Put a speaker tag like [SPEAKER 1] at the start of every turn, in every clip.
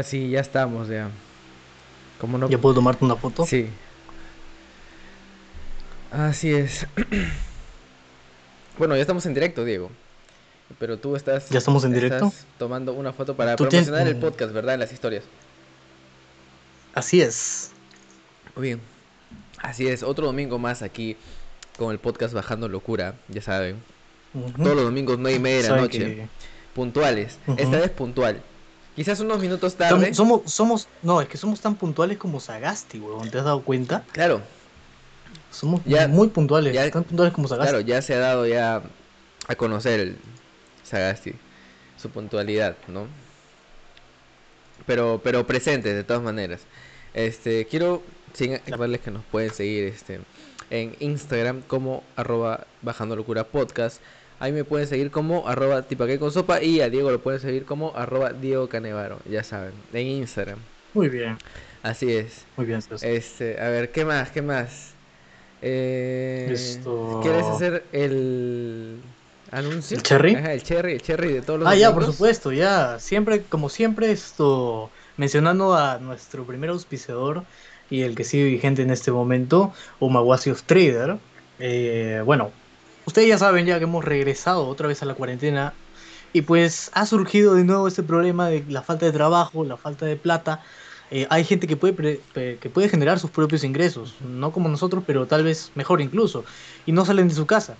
[SPEAKER 1] Ahora sí, ya estamos, ya.
[SPEAKER 2] ¿Cómo no? ¿Ya puedo tomarte una foto?
[SPEAKER 1] Sí. Así es. bueno, ya estamos en directo, Diego. Pero tú estás.
[SPEAKER 2] ¿Ya estamos en directo?
[SPEAKER 1] tomando una foto para promocionar el podcast, ¿verdad? En las historias.
[SPEAKER 2] Así es.
[SPEAKER 1] Muy bien. Así es, otro domingo más aquí con el podcast Bajando Locura, ya saben. Todos los domingos, nueve y media de la noche. Puntuales. Esta vez puntual. Quizás unos minutos tarde.
[SPEAKER 2] Somos, somos, no, es que somos tan puntuales como Sagasti, weón. ¿Te has dado cuenta?
[SPEAKER 1] Claro.
[SPEAKER 2] Somos ya, muy puntuales, tan puntuales como Sagasti.
[SPEAKER 1] Claro, ya se ha dado ya a conocer el Sagasti, su puntualidad, ¿no? Pero, pero presente de todas maneras. Este, quiero sin que nos pueden seguir este en Instagram como arroba bajando locura podcast Ahí me pueden seguir como arroba tipaque con sopa y a Diego lo pueden seguir como arroba Diego Canevaro, ya saben, en Instagram.
[SPEAKER 2] Muy bien.
[SPEAKER 1] Así es.
[SPEAKER 2] Muy bien.
[SPEAKER 1] Este, a ver, ¿qué más? ¿Qué más? Eh, ¿Quieres hacer el anuncio?
[SPEAKER 2] ¿El cherry?
[SPEAKER 1] el cherry, el cherry de todos los
[SPEAKER 2] Ah, ya, por supuesto, ya. Siempre, como siempre, esto, mencionando a nuestro primer auspiciador y el que sigue vigente en este momento, Umawasi of Trader. Eh, bueno, Ustedes ya saben ya que hemos regresado otra vez a la cuarentena y pues ha surgido de nuevo este problema de la falta de trabajo, la falta de plata. Eh, hay gente que puede, que puede generar sus propios ingresos, no como nosotros, pero tal vez mejor incluso, y no salen de su casa.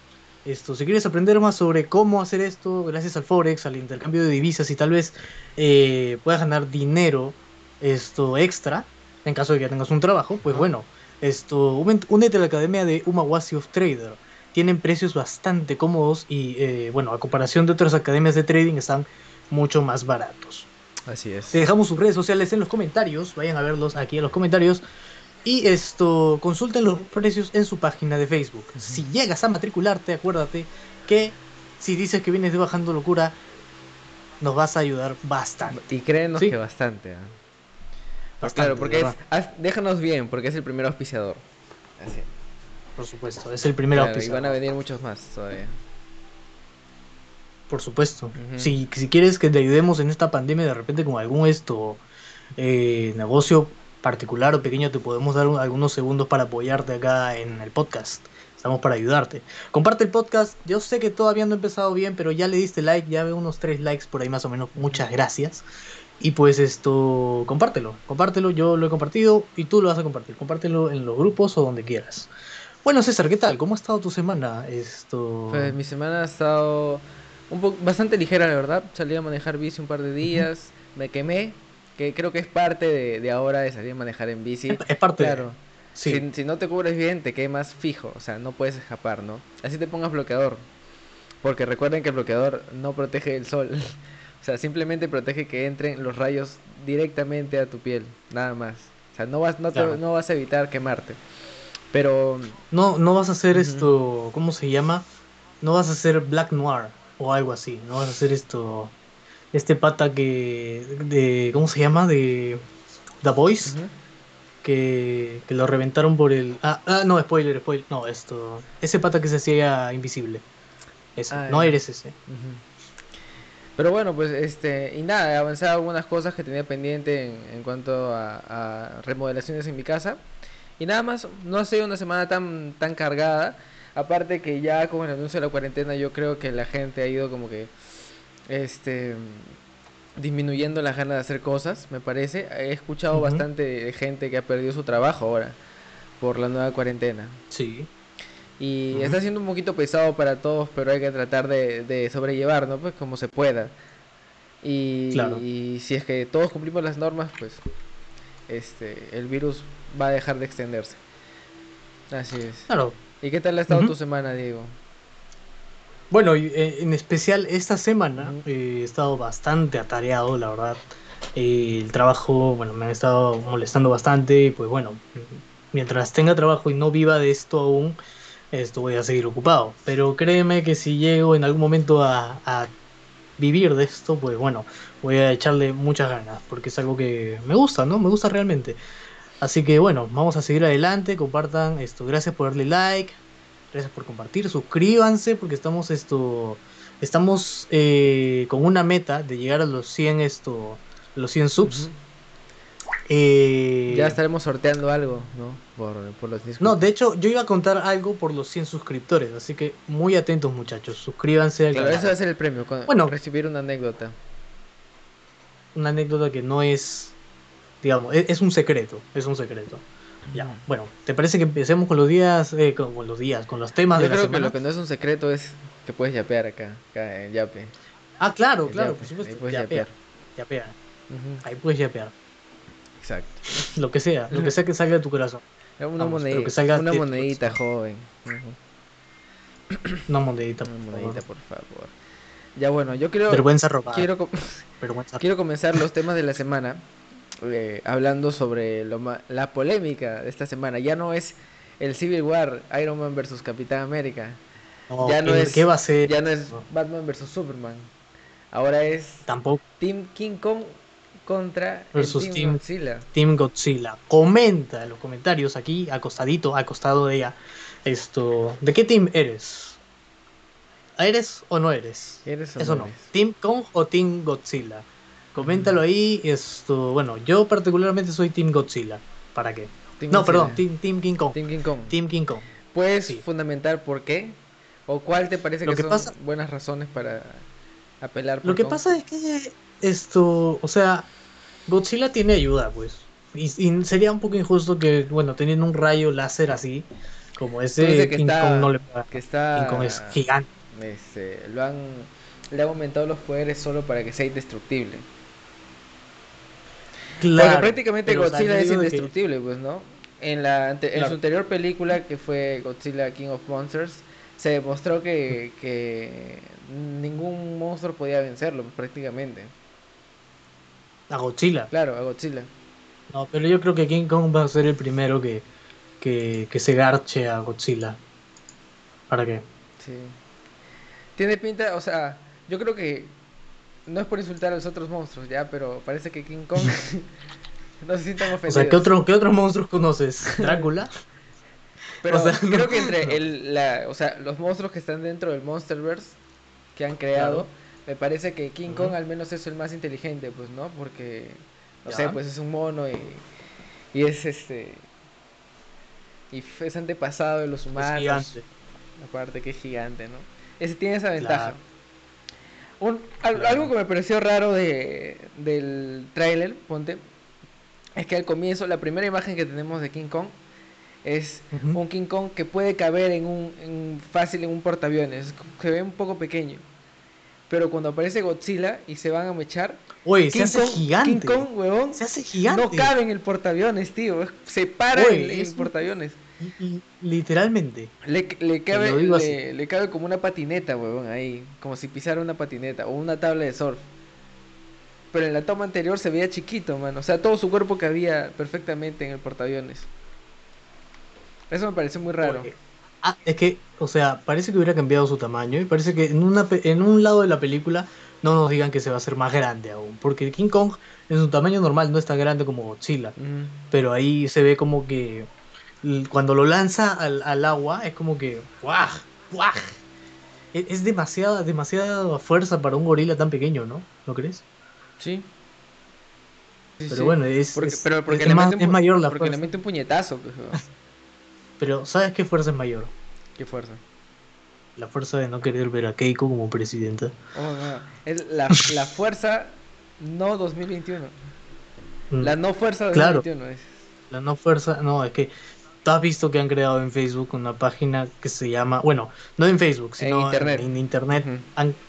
[SPEAKER 2] Esto, si quieres aprender más sobre cómo hacer esto, gracias al Forex, al intercambio de divisas y tal vez eh, puedas ganar dinero esto extra, en caso de que tengas un trabajo, pues bueno, esto, únete a la academia de Umawasi of Trader tienen precios bastante cómodos y, eh, bueno, a comparación de otras academias de trading, están mucho más baratos.
[SPEAKER 1] Así es.
[SPEAKER 2] Te dejamos sus redes sociales en los comentarios, vayan a verlos aquí en los comentarios. Y esto, consulten los precios en su página de Facebook. Si llegas a matricularte, acuérdate que si dices que vienes de Bajando Locura, nos vas a ayudar bastante.
[SPEAKER 1] Y créenos que bastante. ¿eh? claro, porque es, déjanos bien, porque es el primer auspiciador. Así
[SPEAKER 2] por supuesto. Es el primer claro,
[SPEAKER 1] Y van a venir muchos más todavía.
[SPEAKER 2] Por supuesto. si, si quieres que te ayudemos en esta pandemia, de repente con algún esto eh, negocio particular o pequeño, te podemos dar algunos segundos para apoyarte acá en el podcast. Estamos para ayudarte. Comparte el podcast. Yo sé que todavía no he empezado bien, pero ya le diste like, ya veo unos tres likes por ahí más o menos. Muchas gracias. Y pues esto, compártelo, compártelo, yo lo he compartido y tú lo vas a compartir. Compártelo en los grupos o donde quieras. Bueno, César, ¿qué tal? ¿Cómo ha estado tu semana? Esto...
[SPEAKER 1] Pues mi semana ha estado un poco bastante ligera, la verdad. Salí a manejar bici un par de días, me quemé, que creo que es parte de, ahora de salir a manejar en bici.
[SPEAKER 2] Es parte.
[SPEAKER 1] Claro. Sí. Si, no te cubres bien, te quemas fijo, o sea, no puedes escapar, ¿no? Así te pongas bloqueador. Porque recuerden que el bloqueador no protege el sol. o sea, simplemente protege que entren los rayos directamente a tu piel, nada más. O sea, no vas, no, no vas a evitar quemarte. Pero.
[SPEAKER 2] No, no vas a hacer esto. ¿Cómo se llama? No vas a hacer Black Noir o algo así. No vas a hacer esto. Este pata que. de ¿Cómo se llama? De. The Voice. que, que, lo reventaron por el. Ah, ah, no, spoiler, spoiler. No, esto. Ese pata que se hacía invisible. Ese. Ah, no eres ese.
[SPEAKER 1] Pero bueno, pues este, y nada, he avanzado algunas cosas que tenía pendiente en, en cuanto a, a, remodelaciones en mi casa. Y nada más, no ha sido una semana tan, tan cargada. Aparte que ya con el anuncio de la cuarentena yo creo que la gente ha ido como que este disminuyendo las ganas de hacer cosas, me parece. He escuchado bastante gente que ha perdido su trabajo ahora por la nueva cuarentena.
[SPEAKER 2] Sí.
[SPEAKER 1] Y está siendo un poquito pesado para todos, pero hay que tratar de, de sobrellevar, ¿no? Pues como se pueda. Y, y si es que todos cumplimos las normas, pues este el virus va a dejar de extenderse. Así es.
[SPEAKER 2] Claro.
[SPEAKER 1] ¿Y qué tal ha estado tu semana, Diego?
[SPEAKER 2] Bueno, eh, en especial esta semana eh, he estado bastante atareado, la verdad. Eh, el trabajo, bueno, me ha estado molestando bastante y pues bueno, mientras tenga trabajo y no viva de esto aún, esto voy a seguir ocupado. Pero créeme que si llego en algún momento a, a vivir de esto, pues bueno, voy a echarle muchas ganas, porque es algo que me gusta, ¿no? Me gusta realmente. Así que bueno, vamos a seguir adelante, compartan esto, gracias por darle like, gracias por compartir, suscríbanse porque estamos esto estamos eh, con una meta de llegar a los 100 esto los 100 subs. Eh,
[SPEAKER 1] Ya estaremos sorteando algo, ¿no? Por, por los.
[SPEAKER 2] No, de hecho, yo iba a contar algo por los 100 suscriptores, así que muy atentos muchachos, suscríbanse al
[SPEAKER 1] Claro,
[SPEAKER 2] canal.
[SPEAKER 1] ese va a ser el premio.
[SPEAKER 2] Bueno.
[SPEAKER 1] recibir una anécdota.
[SPEAKER 2] Una anécdota que no es, digamos, es, es un secreto, es un secreto. Ya, bueno, ¿te parece que empecemos con los días, eh, con, con los días, con los temas
[SPEAKER 1] Yo
[SPEAKER 2] de la
[SPEAKER 1] creo que
[SPEAKER 2] semana?
[SPEAKER 1] lo que no es un secreto es que puedes yapear acá, acá en Yape.
[SPEAKER 2] Ah, claro, claro,
[SPEAKER 1] Yape,
[SPEAKER 2] por supuesto.
[SPEAKER 1] Ahí puedes
[SPEAKER 2] Yapea,
[SPEAKER 1] yapear.
[SPEAKER 2] yapea,
[SPEAKER 1] Ujú,
[SPEAKER 2] ahí puedes yapear.
[SPEAKER 1] Exacto.
[SPEAKER 2] Lo que sea, lo que sea que salga de tu corazón.
[SPEAKER 1] Una
[SPEAKER 2] Vamos,
[SPEAKER 1] monedita,
[SPEAKER 2] que salga
[SPEAKER 1] una monedita, joven. Ujú,
[SPEAKER 2] Una monedita.
[SPEAKER 1] Una
[SPEAKER 2] por
[SPEAKER 1] monedita, por favor. Ya bueno, yo quiero,
[SPEAKER 2] Vergüenza robada.
[SPEAKER 1] quiero,
[SPEAKER 2] vergüenza
[SPEAKER 1] quiero comenzar los temas de la semana eh, hablando sobre lo ma- la polémica de esta semana. Ya no es el Civil War, Iron Man versus Capitán América.
[SPEAKER 2] No,
[SPEAKER 1] ya no
[SPEAKER 2] ¿qué-
[SPEAKER 1] es-
[SPEAKER 2] ¿Qué va a ser?
[SPEAKER 1] Ya no es Batman versus Superman. Ahora es
[SPEAKER 2] Tampoco
[SPEAKER 1] Team King Kong contra
[SPEAKER 2] Versus
[SPEAKER 1] el Team,
[SPEAKER 2] Team-
[SPEAKER 1] Godzilla.
[SPEAKER 2] Team Godzilla. Comenta en los comentarios aquí, acostadito, acostado de ella. Esto, ¿de qué team eres? ¿Eres o no eres?
[SPEAKER 1] ¿Eres o
[SPEAKER 2] Eso
[SPEAKER 1] no?
[SPEAKER 2] ¿Team Kong o Team Godzilla? Coméntalo ahí. Esto, bueno, yo particularmente soy Team Godzilla. ¿Para qué?
[SPEAKER 1] Team
[SPEAKER 2] No,
[SPEAKER 1] Godzilla.
[SPEAKER 2] perdón, team, team King Kong.
[SPEAKER 1] Team King Kong.
[SPEAKER 2] Team King Kong.
[SPEAKER 1] ¿Puedes
[SPEAKER 2] sí.
[SPEAKER 1] fundamentar por qué? ¿O cuál te parece
[SPEAKER 2] Lo
[SPEAKER 1] que,
[SPEAKER 2] que
[SPEAKER 1] son
[SPEAKER 2] pasa-
[SPEAKER 1] buenas razones para apelar por
[SPEAKER 2] Lo que
[SPEAKER 1] Kong?
[SPEAKER 2] pasa es que esto, o sea, Godzilla tiene ayuda, pues. Y, y sería un poco injusto que, bueno, teniendo un rayo láser así, como ese,
[SPEAKER 1] que
[SPEAKER 2] King
[SPEAKER 1] está-
[SPEAKER 2] Kong no le pueda.
[SPEAKER 1] que está
[SPEAKER 2] King Kong es gigante.
[SPEAKER 1] este, lo han le han aumentado los poderes solo para que sea indestructible. Porque
[SPEAKER 2] Claro.
[SPEAKER 1] prácticamente
[SPEAKER 2] pero, o sea,
[SPEAKER 1] Godzilla es
[SPEAKER 2] que-
[SPEAKER 1] indestructible, pues, ¿no? En la ante- en
[SPEAKER 2] Claro.
[SPEAKER 1] su anterior película que fue Godzilla King of Monsters se demostró que, que ningún monstruo podía vencerlo pues, prácticamente.
[SPEAKER 2] A Godzilla.
[SPEAKER 1] Claro, a Godzilla.
[SPEAKER 2] No, pero yo creo que King Kong va a ser el primero que, que, que se garche a Godzilla. ¿Para qué?
[SPEAKER 1] Sí. Tiene pinta, o sea, yo creo que no es por insultar a los otros monstruos, ya, pero parece que King Kong no se sientan
[SPEAKER 2] O
[SPEAKER 1] ofendidos.
[SPEAKER 2] sea, ¿qué, otro, ¿qué otros monstruos conoces? ¿Drácula?
[SPEAKER 1] Pero
[SPEAKER 2] o sea,
[SPEAKER 1] creo
[SPEAKER 2] no,
[SPEAKER 1] que entre
[SPEAKER 2] no.
[SPEAKER 1] el, la, o sea, los monstruos que están dentro del Monsterverse que han creado,
[SPEAKER 2] Claro.
[SPEAKER 1] me parece que King. Kong al menos es el más inteligente, pues, ¿no? Porque, no
[SPEAKER 2] Ya.
[SPEAKER 1] sé, pues es un mono y, y es este... Y es antepasado de los
[SPEAKER 2] Es
[SPEAKER 1] humanos.
[SPEAKER 2] gigante.
[SPEAKER 1] Aparte que es gigante, ¿no? Ese tiene esa ventaja.
[SPEAKER 2] Claro.
[SPEAKER 1] Un- al-. Algo que me pareció raro de, del tráiler, ponte, es que al comienzo la primera imagen que tenemos de King Kong es un King Kong que puede caber en un en- fácil en un portaaviones, se ve un poco pequeño. Pero cuando aparece Godzilla y se van a mechar,
[SPEAKER 2] Oye, se
[SPEAKER 1] King
[SPEAKER 2] hace
[SPEAKER 1] Kong,
[SPEAKER 2] gigante.
[SPEAKER 1] King Kong, huevón,
[SPEAKER 2] Se hace gigante.
[SPEAKER 1] no cabe en el portaaviones, tío, se para
[SPEAKER 2] Oye,
[SPEAKER 1] el
[SPEAKER 2] un-
[SPEAKER 1] portaaviones.
[SPEAKER 2] Literalmente.
[SPEAKER 1] Le, le cabe, le, le cabe como una patineta, huevón, ahí. Como si pisara una patineta o una tabla de surf. Pero en la toma anterior se veía chiquito, mano. O sea, todo su cuerpo cabía perfectamente en el portaaviones. Eso me parece muy raro.
[SPEAKER 2] Ah, es que, o sea, parece que hubiera cambiado su tamaño y parece que en, una, en un lado de la película no nos digan que se va a hacer más grande aún. Porque King Kong en su tamaño normal no es tan grande como Godzilla.
[SPEAKER 1] Mm.
[SPEAKER 2] Pero ahí se ve como que cuando lo lanza al, al agua es como que ¡guau! ¡guau! Es, es demasiada, demasiada fuerza para un gorila tan pequeño, ¿no? ¿No crees?
[SPEAKER 1] Sí. Sí,
[SPEAKER 2] Pero
[SPEAKER 1] sí.
[SPEAKER 2] bueno, es,
[SPEAKER 1] Porque,
[SPEAKER 2] es-
[SPEAKER 1] pero porque
[SPEAKER 2] es
[SPEAKER 1] le
[SPEAKER 2] más-
[SPEAKER 1] mete un
[SPEAKER 2] es mayor la
[SPEAKER 1] porque le
[SPEAKER 2] fuerza.
[SPEAKER 1] mete un puñetazo, pues.
[SPEAKER 2] Pero ¿sabes qué fuerza es mayor?
[SPEAKER 1] Qué fuerza.
[SPEAKER 2] La fuerza de no querer ver a Keiko como presidenta.
[SPEAKER 1] Oh, no. Es la, la fuerza no 2021.
[SPEAKER 2] Mm.
[SPEAKER 1] La no fuerza
[SPEAKER 2] Claro.
[SPEAKER 1] 2021 es.
[SPEAKER 2] La no fuerza, no, es que tú has visto que han creado en Facebook una página que se llama, bueno, no en Facebook,
[SPEAKER 1] En
[SPEAKER 2] sino
[SPEAKER 1] internet.
[SPEAKER 2] en internet, han,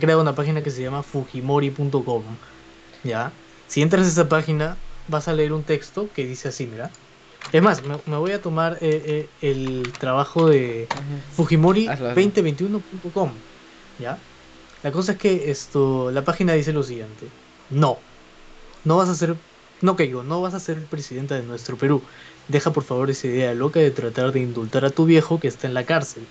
[SPEAKER 2] creado una página que se llama fujimori.com, ¿ya? Si entras a esa página, vas a leer un texto que dice así, mira. Es más, me, me voy a tomar eh, eh, el trabajo de
[SPEAKER 1] Ujú. Hazlo, hazlo.
[SPEAKER 2] fujimori2021.com, ¿ya? La cosa es que esto, la página dice lo siguiente, no, no vas a ser, no caigo, no vas a ser presidenta de nuestro Perú. Deja por favor esa idea loca de tratar de indultar a tu viejo que está en la cárcel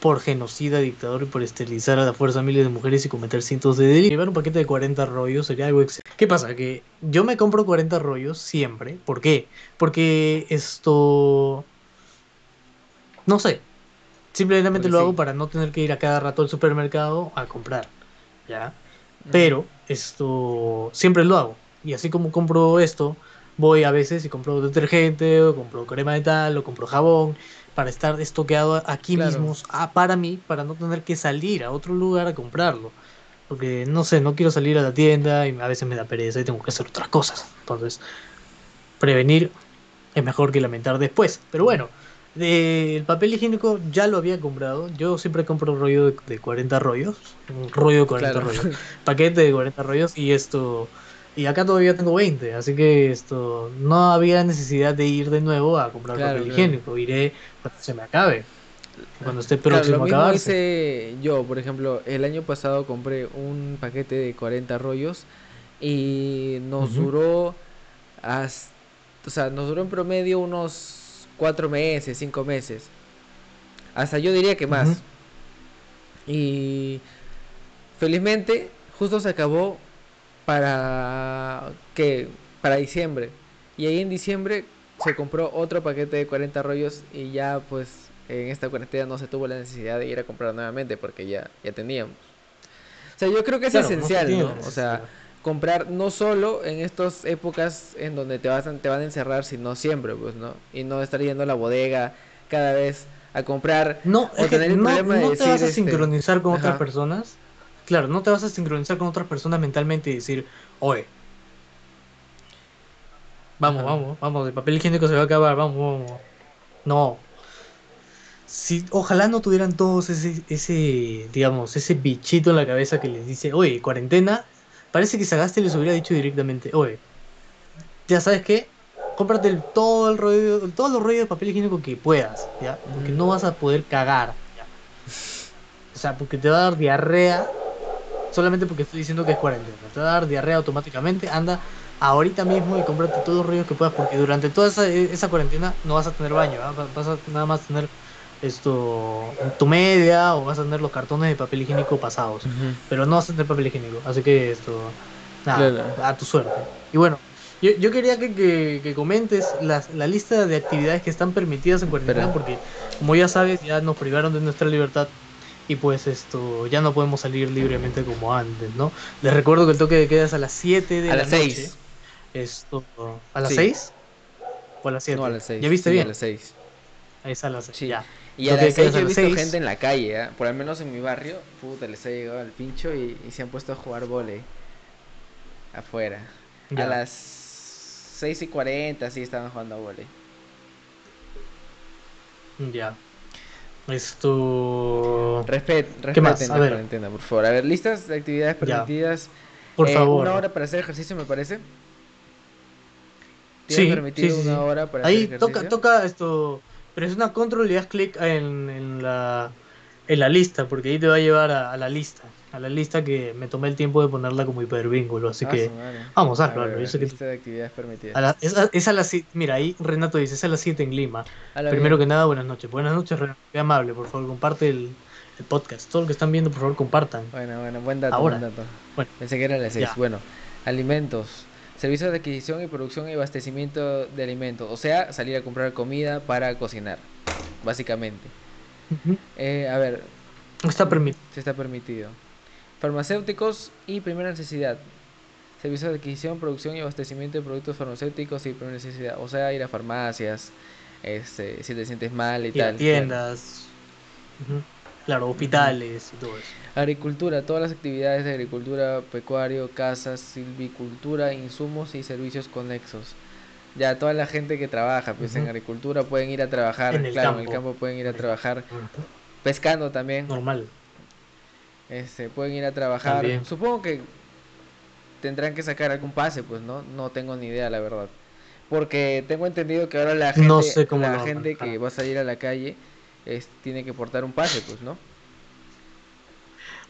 [SPEAKER 2] por genocida, dictador y por esterilizar a la fuerza a miles de mujeres y cometer cientos de delitos. Llevar un paquete de 40 rollos sería algo excelente. ¿Qué pasa? Que yo me compro 40 rollos siempre. ¿Por qué? Porque esto... No sé. Simplemente
[SPEAKER 1] Porque
[SPEAKER 2] lo
[SPEAKER 1] sí.
[SPEAKER 2] hago para no tener que ir a cada rato al supermercado a comprar. ¿Ya? Pero esto siempre lo hago. Y así como compro esto, voy a veces y compro detergente, o compro crema de tal, o compro jabón, para estar estoqueado aquí mismo, ah, para mí, para no tener que salir a otro lugar a comprarlo. Porque no sé, no quiero salir a la tienda y a veces me da pereza y tengo que hacer otras cosas. Entonces, prevenir es mejor que lamentar después. Pero bueno, el papel higiénico ya lo había comprado. Yo siempre compro un rollo de, 40 rollos. Un rollo de 40 rollos. Paquete de 40 rollos y esto... Y acá todavía tengo 20, así que esto no había necesidad de ir de nuevo a comprar papel higiénico. Iré cuando se me acabe cuando esté próximo
[SPEAKER 1] a hice yo, por ejemplo, el año pasado compré un paquete de 40 rollos y nos duró hasta, o sea, nos duró en promedio unos 4 meses, 5 meses. Hasta yo diría que más. Y felizmente justo se acabó para que para diciembre. Y ahí en diciembre se compró otro paquete de 40 rollos y ya pues en esta cuarentena no se tuvo la necesidad de ir a comprar nuevamente porque ya, ya teníamos. O sea, yo creo que es esencial, ¿no? O sea, comprar no solo en estas épocas en donde te, vas, te van a encerrar, sino siempre, pues, ¿no? Y no estar yendo a la bodega cada vez a comprar
[SPEAKER 2] no, o tener no, te vas a este, sincronizar con otras personas. Claro, no te vas a sincronizar con otras personas mentalmente y decir, oye, vamos, vamos, vamos, el papel higiénico se va a acabar, vamos, vamos. No, si ojalá no tuvieran todos ese, ese, digamos, ese bichito en la cabeza que les dice, oye, cuarentena, parece que Sagaste les hubiera dicho directamente, oye, ya sabes qué, cómprate todo el rollo, todos los rollos de papel higiénico que puedas, ¿ya? Porque no vas a poder cagar, O sea, porque te va a dar diarrea, solamente porque estoy diciendo que es cuarentena, te va a dar diarrea automáticamente, anda ahorita mismo y cómprate todos los rollos que puedas, porque durante toda esa, esa cuarentena no vas a tener baño, vas a nada más tener esto tu media o vas a tener los cartones de papel higiénico pasados, pero no vas a tener papel higiénico, así que esto, nada, a tu suerte. Y bueno, yo, yo quería que, que, comentes la, la, lista de actividades que están permitidas en cuarentena, porque como ya sabes, ya nos privaron de nuestra libertad y pues esto, ya no podemos salir libremente como antes, ¿no? Les recuerdo que el toque de queda es a las 7 de a la las noche. 6. Esto, ¿A las 6? ¿O a las 7?
[SPEAKER 1] No, a las 6.
[SPEAKER 2] ¿Ya viste bien?
[SPEAKER 1] A las 6.
[SPEAKER 2] Ahí está a las 6.
[SPEAKER 1] Sí. Ya. Y a las 6 he visto gente en la calle, ¿eh? por al menos en mi barrio, puta, les ha llegado al pincho y, se han puesto a jugar vole afuera. A las 6 y 40 sí estaban jugando a vole.
[SPEAKER 2] Ya. Esto.
[SPEAKER 1] Respet, respeten la cuarentena, por favor. A ver, listas de actividades permitidas.
[SPEAKER 2] Por eh, favor.
[SPEAKER 1] Una hora para hacer ejercicio, me parece.
[SPEAKER 2] Sí, permitido sí, una hora para Ahí toca, toca esto es una control y das clic en, en, la, en la lista, porque ahí te va a llevar a, la lista. A la lista que me tomé el tiempo de ponerla como hipervínculo. Así ah, que vamos a hazlo. Yo
[SPEAKER 1] lista de actividades permitidas.
[SPEAKER 2] es, a las Mira, ahí Renato dice: es a las 7 en Lima. Primero que nada, buenas noches. Buenas noches, Renato. Qué amable, por favor, comparte el, el, podcast. Todo lo que están viendo, por favor, compartan.
[SPEAKER 1] Bueno, bueno, buen dato. Buen dato. Bueno, Pensé que era a las 6. Bueno, alimentos servicios de adquisición y producción y abastecimiento de alimentos, o sea, salir a comprar comida para cocinar, básicamente. Eh, a ver.
[SPEAKER 2] Está permitido.
[SPEAKER 1] Se está permitido. Farmacéuticos y primera necesidad. Servicios de adquisición, producción y abastecimiento de productos farmacéuticos y primera necesidad. O sea, ir a farmacias, este, si te sientes mal y, tal.
[SPEAKER 2] tiendas. Claro, hospitales y todo eso.
[SPEAKER 1] Agricultura, todas las actividades de agricultura, pecuario, casas, silvicultura, insumos y servicios conexos. Ya toda la gente que trabaja pues en agricultura pueden ir a trabajar, en claro, en el campo pueden ir a trabajar pescando también.
[SPEAKER 2] Normal.
[SPEAKER 1] Este, pueden ir a trabajar. Supongo que tendrán que sacar algún pase, pues no, no tengo ni idea la verdad. Porque tengo entendido que ahora la gente, no sé cómo la gente que va a salir a la calle tiene que portar un pase, pues, ¿no?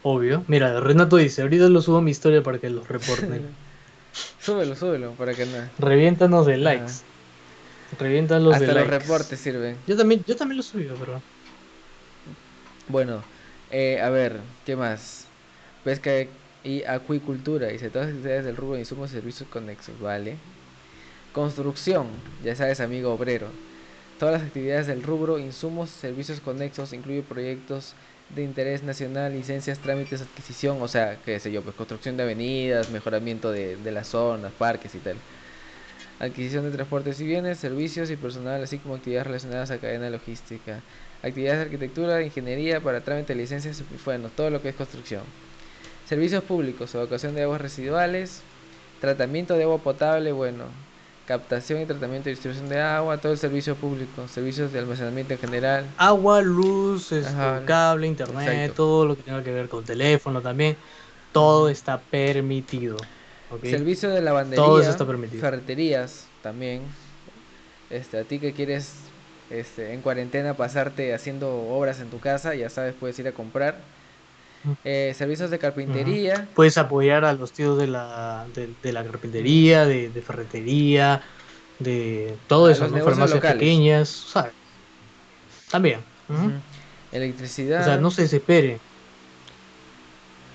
[SPEAKER 2] Obvio. Mira, Renato dice, ahorita lo subo a mi historia para que los reporten.
[SPEAKER 1] súbelo, súbelo, para que no.
[SPEAKER 2] Reviéntanos de likes. Reviéntanos
[SPEAKER 1] Hasta
[SPEAKER 2] de
[SPEAKER 1] los reportes sirven.
[SPEAKER 2] Yo también, yo también lo subí, pero.
[SPEAKER 1] Bueno, eh, a ver, ¿qué más? Pesca y acuicultura, dice todas las actividades del rubro de insumos y servicios conexos, ¿vale? Construcción, ya sabes, amigo obrero. Todas las actividades del rubro, insumos, servicios conexos, incluye proyectos de interés nacional, licencias, trámites, adquisición, o sea, qué sé yo, pues construcción de avenidas, mejoramiento de, de las zonas, parques y tal. Adquisición de transportes y bienes, servicios y personal, así como actividades relacionadas a cadena logística. Actividades de arquitectura, ingeniería, para trámite de licencias, bueno, todo lo que es construcción. Servicios públicos, evacuación de aguas residuales, tratamiento de agua potable, bueno, captación y tratamiento y distribución de agua, todo el servicio público, servicios de almacenamiento en general.
[SPEAKER 2] Agua, luz, este, cable, internet, todo lo que tenga que ver con teléfono también, todo está permitido.
[SPEAKER 1] Servicio de lavandería, todo eso está permitido. ferreterías también. Este, a ti que quieres este, en cuarentena pasarte haciendo obras en tu casa, ya sabes, puedes ir a comprar. Eh, servicios de carpintería.
[SPEAKER 2] Puedes apoyar a los tíos de la, de, la carpintería, de, ferretería, de todo eso, farmacias pequeñas, ¿sabes? También.
[SPEAKER 1] Electricidad.
[SPEAKER 2] O sea, no se desespere.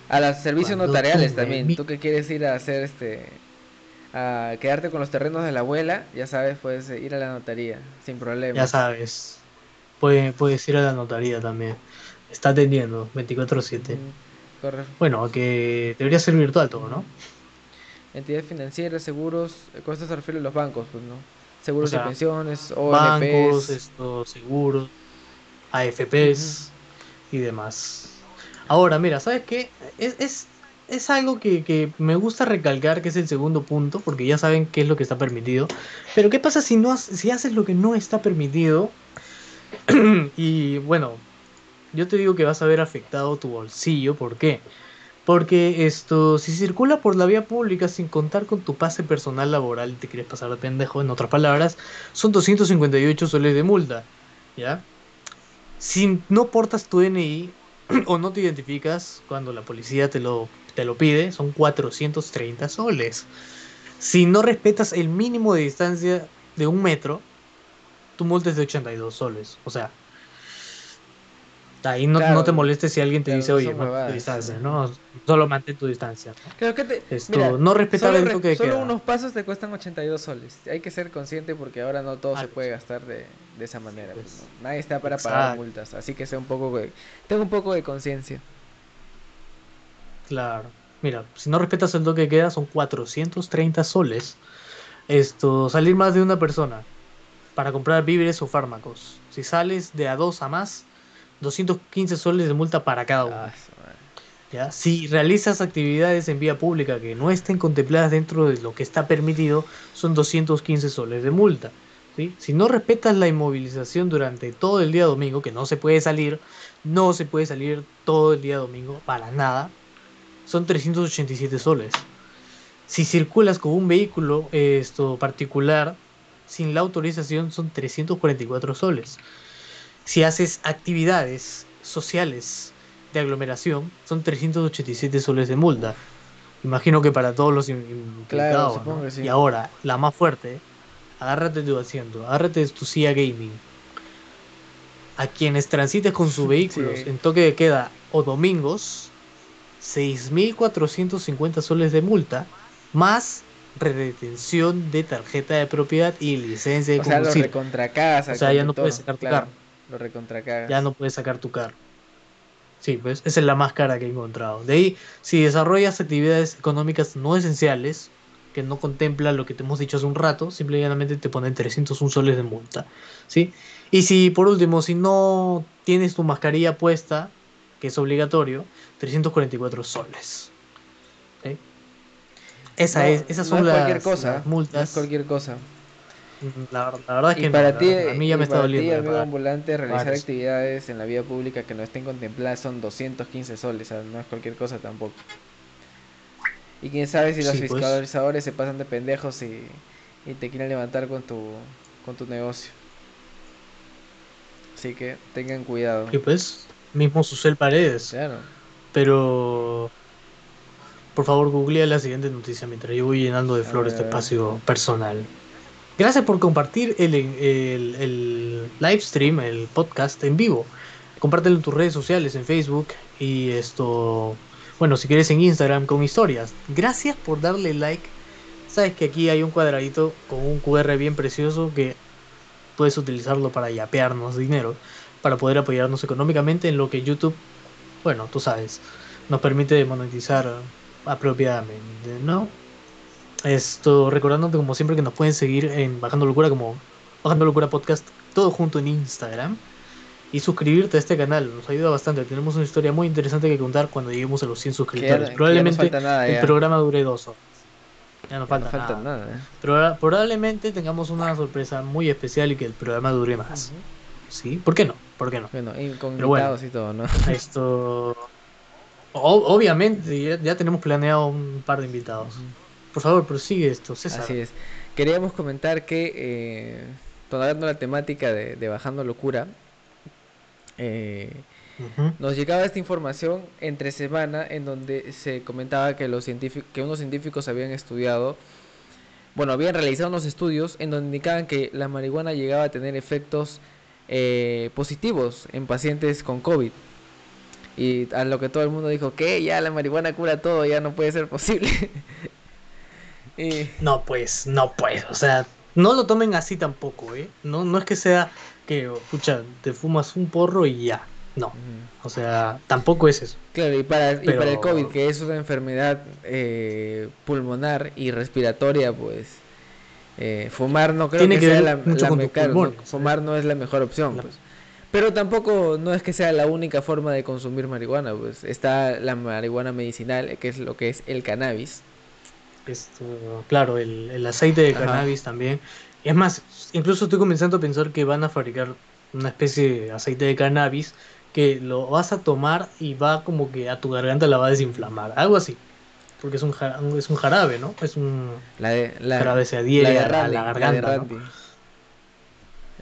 [SPEAKER 1] A los servicios notariales también. Tú que quieres ir a hacer este a quedarte con los terrenos de la abuela, ya sabes, puedes ir a la notaría, sin problema.
[SPEAKER 2] Ya sabes, puedes, puedes ir a la notaría también. Está atendiendo 24/7. correcto. Bueno, que debería ser virtual todo, ¿no?
[SPEAKER 1] Entidades financieras, seguros, cosas se refiere a los bancos, pues, ¿no? Seguros de pensiones,
[SPEAKER 2] ONPs. Bancos, estos, seguros, AFPs y demás. Ahora, mira, ¿sabes qué? Es, es es algo que, me gusta recalcar, que es el segundo punto, porque ya saben qué es lo que está permitido. Pero ¿qué pasa si, no, si haces lo que no está permitido? y bueno, yo te digo que vas a ver afectado tu bolsillo. ¿Por qué? Porque esto, si circula por la vía pública sin contar con tu pase personal laboral y te quieres pasar de pendejo, en otras palabras, son 258 soles de multa. ¿Ya? Si no portas tu DNI o no te identificas cuando la policía te lo te lo pide, son 430 soles. Si no respetas el mínimo de distancia de un metro, tu multa es de 82 soles. O sea, ahí no, te molestes si alguien te dice, oye, tu distancia, ¿no? Solo mantén tu distancia.
[SPEAKER 1] Creo que te,
[SPEAKER 2] Esto, no respetar el toque de
[SPEAKER 1] Solo unos pasos te cuestan 82 soles. Hay que ser consciente porque ahora no todo se puede gastar de, esa manera. Pues, Nadie está para pagar multas. Así que sea un poco, tengo un poco de conciencia.
[SPEAKER 2] Claro. Mira, si no respetas el toque que queda, son 430 soles. Esto, salir más de una persona para comprar víveres o fármacos. Si sales de a dos a más, 215 soles de multa para cada uno. Ah, ¿Ya? Si realizas actividades en vía pública que no estén contempladas dentro de lo que está permitido, son 215 soles de multa. ¿sí? Si no respetas la inmovilización durante todo el día domingo, que no se puede salir, no se puede salir todo el día domingo para nada, son 387 soles. Si circulas con un vehículo esto, particular sin la autorización son 344 soles. Si haces actividades sociales de aglomeración son 387 soles de multa. Imagino que para todos los implicados. Y ahora, la más fuerte, agárrate de tu asiento, agárrate de tu silla gaming. A quienes transites con sus vehículos en toque de queda o domingos, 6.450 soles de multa, más retención de tarjeta de propiedad y licencia de o
[SPEAKER 1] Sea, lo recontracagas,
[SPEAKER 2] o sea, ya no puedes sacar tu carro.
[SPEAKER 1] Lo recontracagas.
[SPEAKER 2] Ya no puedes sacar tu carro. Sí, pues esa es la más cara que he encontrado. De ahí, si desarrollas actividades económicas no esenciales, que no contemplan lo que te hemos dicho hace un rato, simplemente te ponen 301 soles de multa. ¿sí? Y si, por último, si no tienes tu mascarilla puesta, que es obligatorio, 344 soles. Esa es, esas son las,
[SPEAKER 1] cosa,
[SPEAKER 2] multas.
[SPEAKER 1] cualquier cosa.
[SPEAKER 2] La, verdad es que
[SPEAKER 1] para ti, a mí ya me está doliendo. Ti, amigo ambulante, realizar actividades en la vía pública que no estén contempladas son 215 soles, no es cualquier cosa tampoco. Y quién sabe si los pues. fiscalizadores se pasan de pendejos y, y, te quieren levantar con tu, con tu negocio. Así que tengan cuidado.
[SPEAKER 2] Y pues, mismo Susel Paredes.
[SPEAKER 1] Claro.
[SPEAKER 2] Pero por favor googlea la siguiente noticia mientras yo voy llenando de flores este espacio personal. Gracias por compartir el, el, el, live stream, el podcast en vivo. Compártelo en tus redes sociales, en Facebook y esto, bueno, si quieres en Instagram con historias. Gracias por darle like. Sabes que aquí hay un cuadradito con un QR bien precioso que puedes utilizarlo para yapearnos dinero, para poder apoyarnos económicamente en lo que YouTube bueno, tú sabes, nos permite monetizar apropiadamente, ¿no? Esto, recordándote como siempre que nos pueden seguir en Bajando Locura como Bajando Locura Podcast, todo junto en Instagram. Y suscribirte a este canal, nos ayuda bastante. Tenemos una historia muy interesante que contar cuando lleguemos a los 100 suscriptores. Probablemente el programa dure dos horas. Ya no falta, nada. ¿eh? Pero probablemente tengamos una sorpresa muy especial y que el programa dure más. ¿Sí? ¿Por qué no? ¿Por qué no?
[SPEAKER 1] Bueno, con invitados y todo, ¿no?
[SPEAKER 2] Esto. obviamente, ya, tenemos planeado un par de invitados. Por favor, prosigue esto, César.
[SPEAKER 1] Así es. Queríamos comentar que, eh, tomando la temática de, de Bajando Locura, eh, nos llegaba esta información entre semana en donde se comentaba que, los que unos científicos habían estudiado, bueno, habían realizado unos estudios en donde indicaban que la marihuana llegaba a tener efectos eh, positivos en pacientes con COVID. Y a lo que todo el mundo dijo, que ya la marihuana cura todo, ya no puede ser posible.
[SPEAKER 2] No, pues, no, pues, o sea, no lo tomen así tampoco, ¿eh? No, no es que sea que, escucha, te fumas un porro y ya. No, o sea, tampoco es eso.
[SPEAKER 1] Claro, y para, y para el COVID, que es una enfermedad eh, pulmonar y respiratoria, pues eh, fumar no creo que, sea la, mejor, fumar no es la mejor opción. Pues. Pero tampoco no es que sea la única forma de consumir marihuana, pues está la marihuana medicinal, que es lo que es el cannabis.
[SPEAKER 2] Esto, claro, el, aceite de cannabis también. Es más, incluso estoy comenzando a pensar que van a fabricar una especie de aceite de cannabis que lo vas a tomar y va como que a tu garganta la va a desinflamar, algo así. Porque es un, jarabe, es un jarabe, ¿no? Es un
[SPEAKER 1] la de, la,
[SPEAKER 2] jarabe se adhiere a la garganta. La de Randy.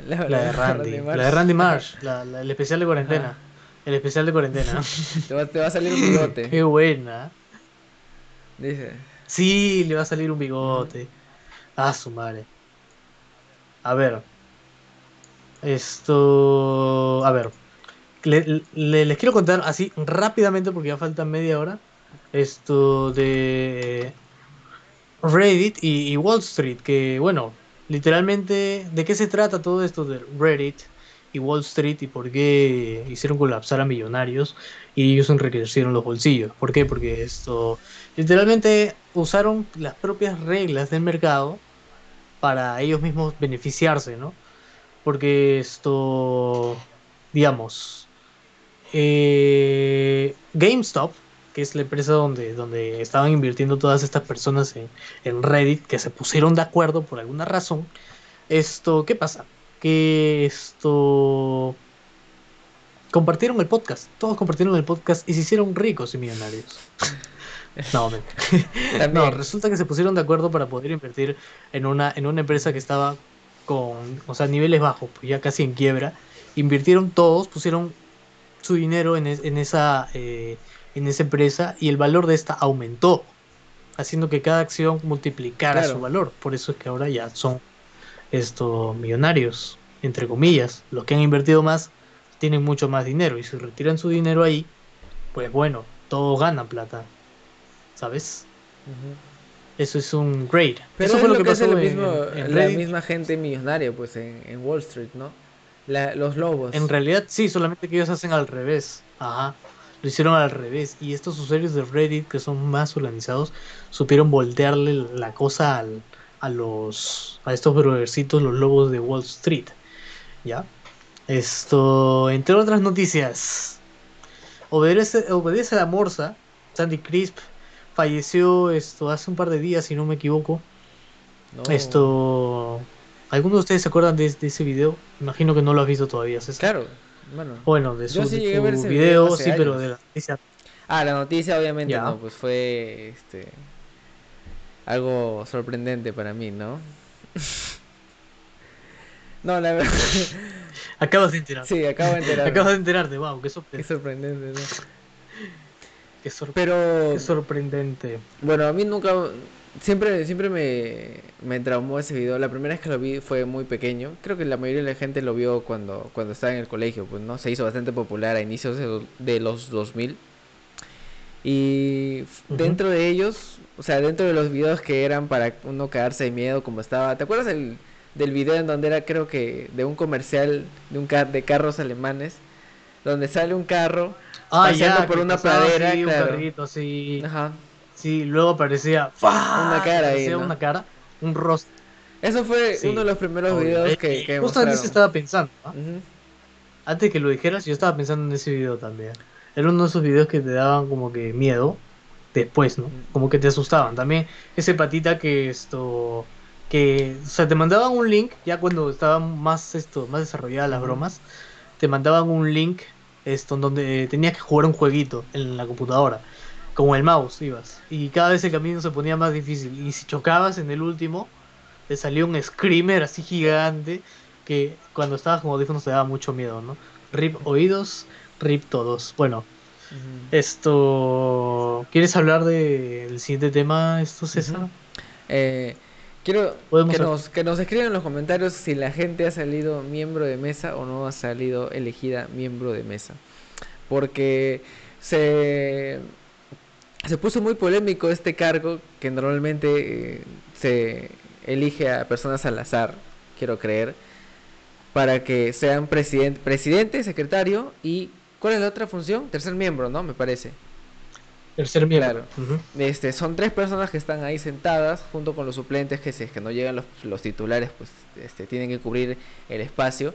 [SPEAKER 2] La, de Randy, la de Randy Marsh, el especial de cuarentena. El especial de cuarentena.
[SPEAKER 1] te, va, te va a salir un bigote.
[SPEAKER 2] Qué buena.
[SPEAKER 1] Dice.
[SPEAKER 2] Sí, le va a salir un bigote. Ah, su madre. A ver. Esto. A ver les quiero contar así rápidamente porque ya falta media hora. Esto de Reddit y, Wall Street. Que bueno, literalmente, ¿de qué se trata todo esto de Reddit y Wall Street y por qué hicieron colapsar a millonarios y ellos enriquecieron los bolsillos? ¿Por qué? Porque esto literalmente usaron las propias reglas del mercado para ellos mismos beneficiarse, ¿no? Porque esto, digamos, eh, GameStop, que es la empresa donde, donde estaban invirtiendo todas estas personas en, Reddit, que se pusieron de acuerdo por alguna razón. Esto, ¿qué pasa? Que esto compartieron el podcast, todos compartieron el podcast y se hicieron ricos y millonarios. No, no, resulta que se pusieron de acuerdo para poder invertir en una, en una empresa que estaba con, o sea, niveles bajos, pues ya casi en quiebra. Invirtieron todos, pusieron su dinero en, esa, eh, en esa empresa y el valor de esta aumentó, haciendo que cada acción multiplicara su valor. Por eso es que ahora ya son estos millonarios, entre comillas. Los que han invertido más tienen mucho más dinero y si retiran su dinero ahí, pues bueno, todos ganan plata, ¿sabes? Eso es un great.
[SPEAKER 1] Pero eso fue lo que, pasó en, la misma gente millonaria, pues en Wall Street, ¿no? los lobos.
[SPEAKER 2] En realidad sí, solamente que ellos hacen al revés. Ajá. Lo hicieron al revés. Y estos usuarios de Reddit que son más organizados supieron voltearle la cosa a los a estos brodercitos, los lobos de Wall Street. ¿Ya? Esto, entre otras noticias. Obedece, obedece a la morsa. Sandy Crisp falleció esto hace un par de días, si no me equivoco. Esto ¿Alguno de ustedes se acuerdan de, ese video? Imagino que no lo has visto todavía, César.
[SPEAKER 1] Claro, bueno.
[SPEAKER 2] Bueno, de su, video, sí, pero de la noticia.
[SPEAKER 1] Ah, la noticia obviamente no, pues fue este algo sorprendente para mí, ¿no? no, la verdad.
[SPEAKER 2] Acabas de enterarte.
[SPEAKER 1] Sí, acabo de enterarte.
[SPEAKER 2] Acabas de enterarte, wow, qué sorprendente.
[SPEAKER 1] Qué sorprendente, ¿no?
[SPEAKER 2] Qué, pero, qué sorprendente.
[SPEAKER 1] Bueno, a mí nunca siempre, siempre me, me traumó ese video. La primera vez que lo vi fue muy pequeño. Creo que la mayoría de la gente lo vio cuando, cuando estaba en el colegio, pues no se hizo bastante popular a inicios de, los 2000. Y dentro de ellos, o sea, dentro de los videos que eran para uno quedarse de miedo, como estaba. ¿Te acuerdas del video en donde era, creo que, de un comercial de un de carros alemanes? donde sale un carro
[SPEAKER 2] Ah,
[SPEAKER 1] paseando
[SPEAKER 2] ya,
[SPEAKER 1] por una
[SPEAKER 2] pasaba
[SPEAKER 1] pradera,
[SPEAKER 2] un
[SPEAKER 1] claro.
[SPEAKER 2] carrito así.
[SPEAKER 1] Ajá.
[SPEAKER 2] Sí, luego aparecía ¡fua!
[SPEAKER 1] Una cara ahí, ¿no?
[SPEAKER 2] una cara, un rostro.
[SPEAKER 1] Eso fue
[SPEAKER 2] Sí,
[SPEAKER 1] uno de los primeros videos
[SPEAKER 2] Eh,
[SPEAKER 1] que, que
[SPEAKER 2] Justo en eso estaba pensando.
[SPEAKER 1] Ujú.
[SPEAKER 2] Antes que lo dijeras, yo estaba pensando en ese video también. Era uno de esos videos que te daban como que miedo después, ¿no? Como que te asustaban. También ese patita que esto que o sea, te mandaban un link ya cuando estaban más esto más desarrolladas las bromas, te mandaban un link esto en donde tenías que jugar un jueguito en la computadora. Como el mouse ibas. Y cada vez el camino se ponía más difícil. Y si chocabas en el último, te salía un screamer así gigante que cuando estabas con audífonos te daba mucho miedo, ¿no? Rip oídos, rip todos. Bueno, esto... ¿Quieres hablar de- del siguiente tema, esto, César?
[SPEAKER 1] Eh, quiero que nos, que nos escriban en los comentarios si la gente ha salido miembro de mesa o no ha salido elegida miembro de mesa. Porque se, se puso muy polémico este cargo que normalmente eh, se elige a personas al azar, quiero creer, para que sean presidente, presidente, secretario y ¿cuál es la otra función? Tercer miembro, ¿no? Me parece.
[SPEAKER 2] Tercer miembro.
[SPEAKER 1] Claro. Este, son tres personas que están ahí sentadas junto con los suplentes que si es que no llegan los, los titulares pues este, tienen que cubrir el espacio.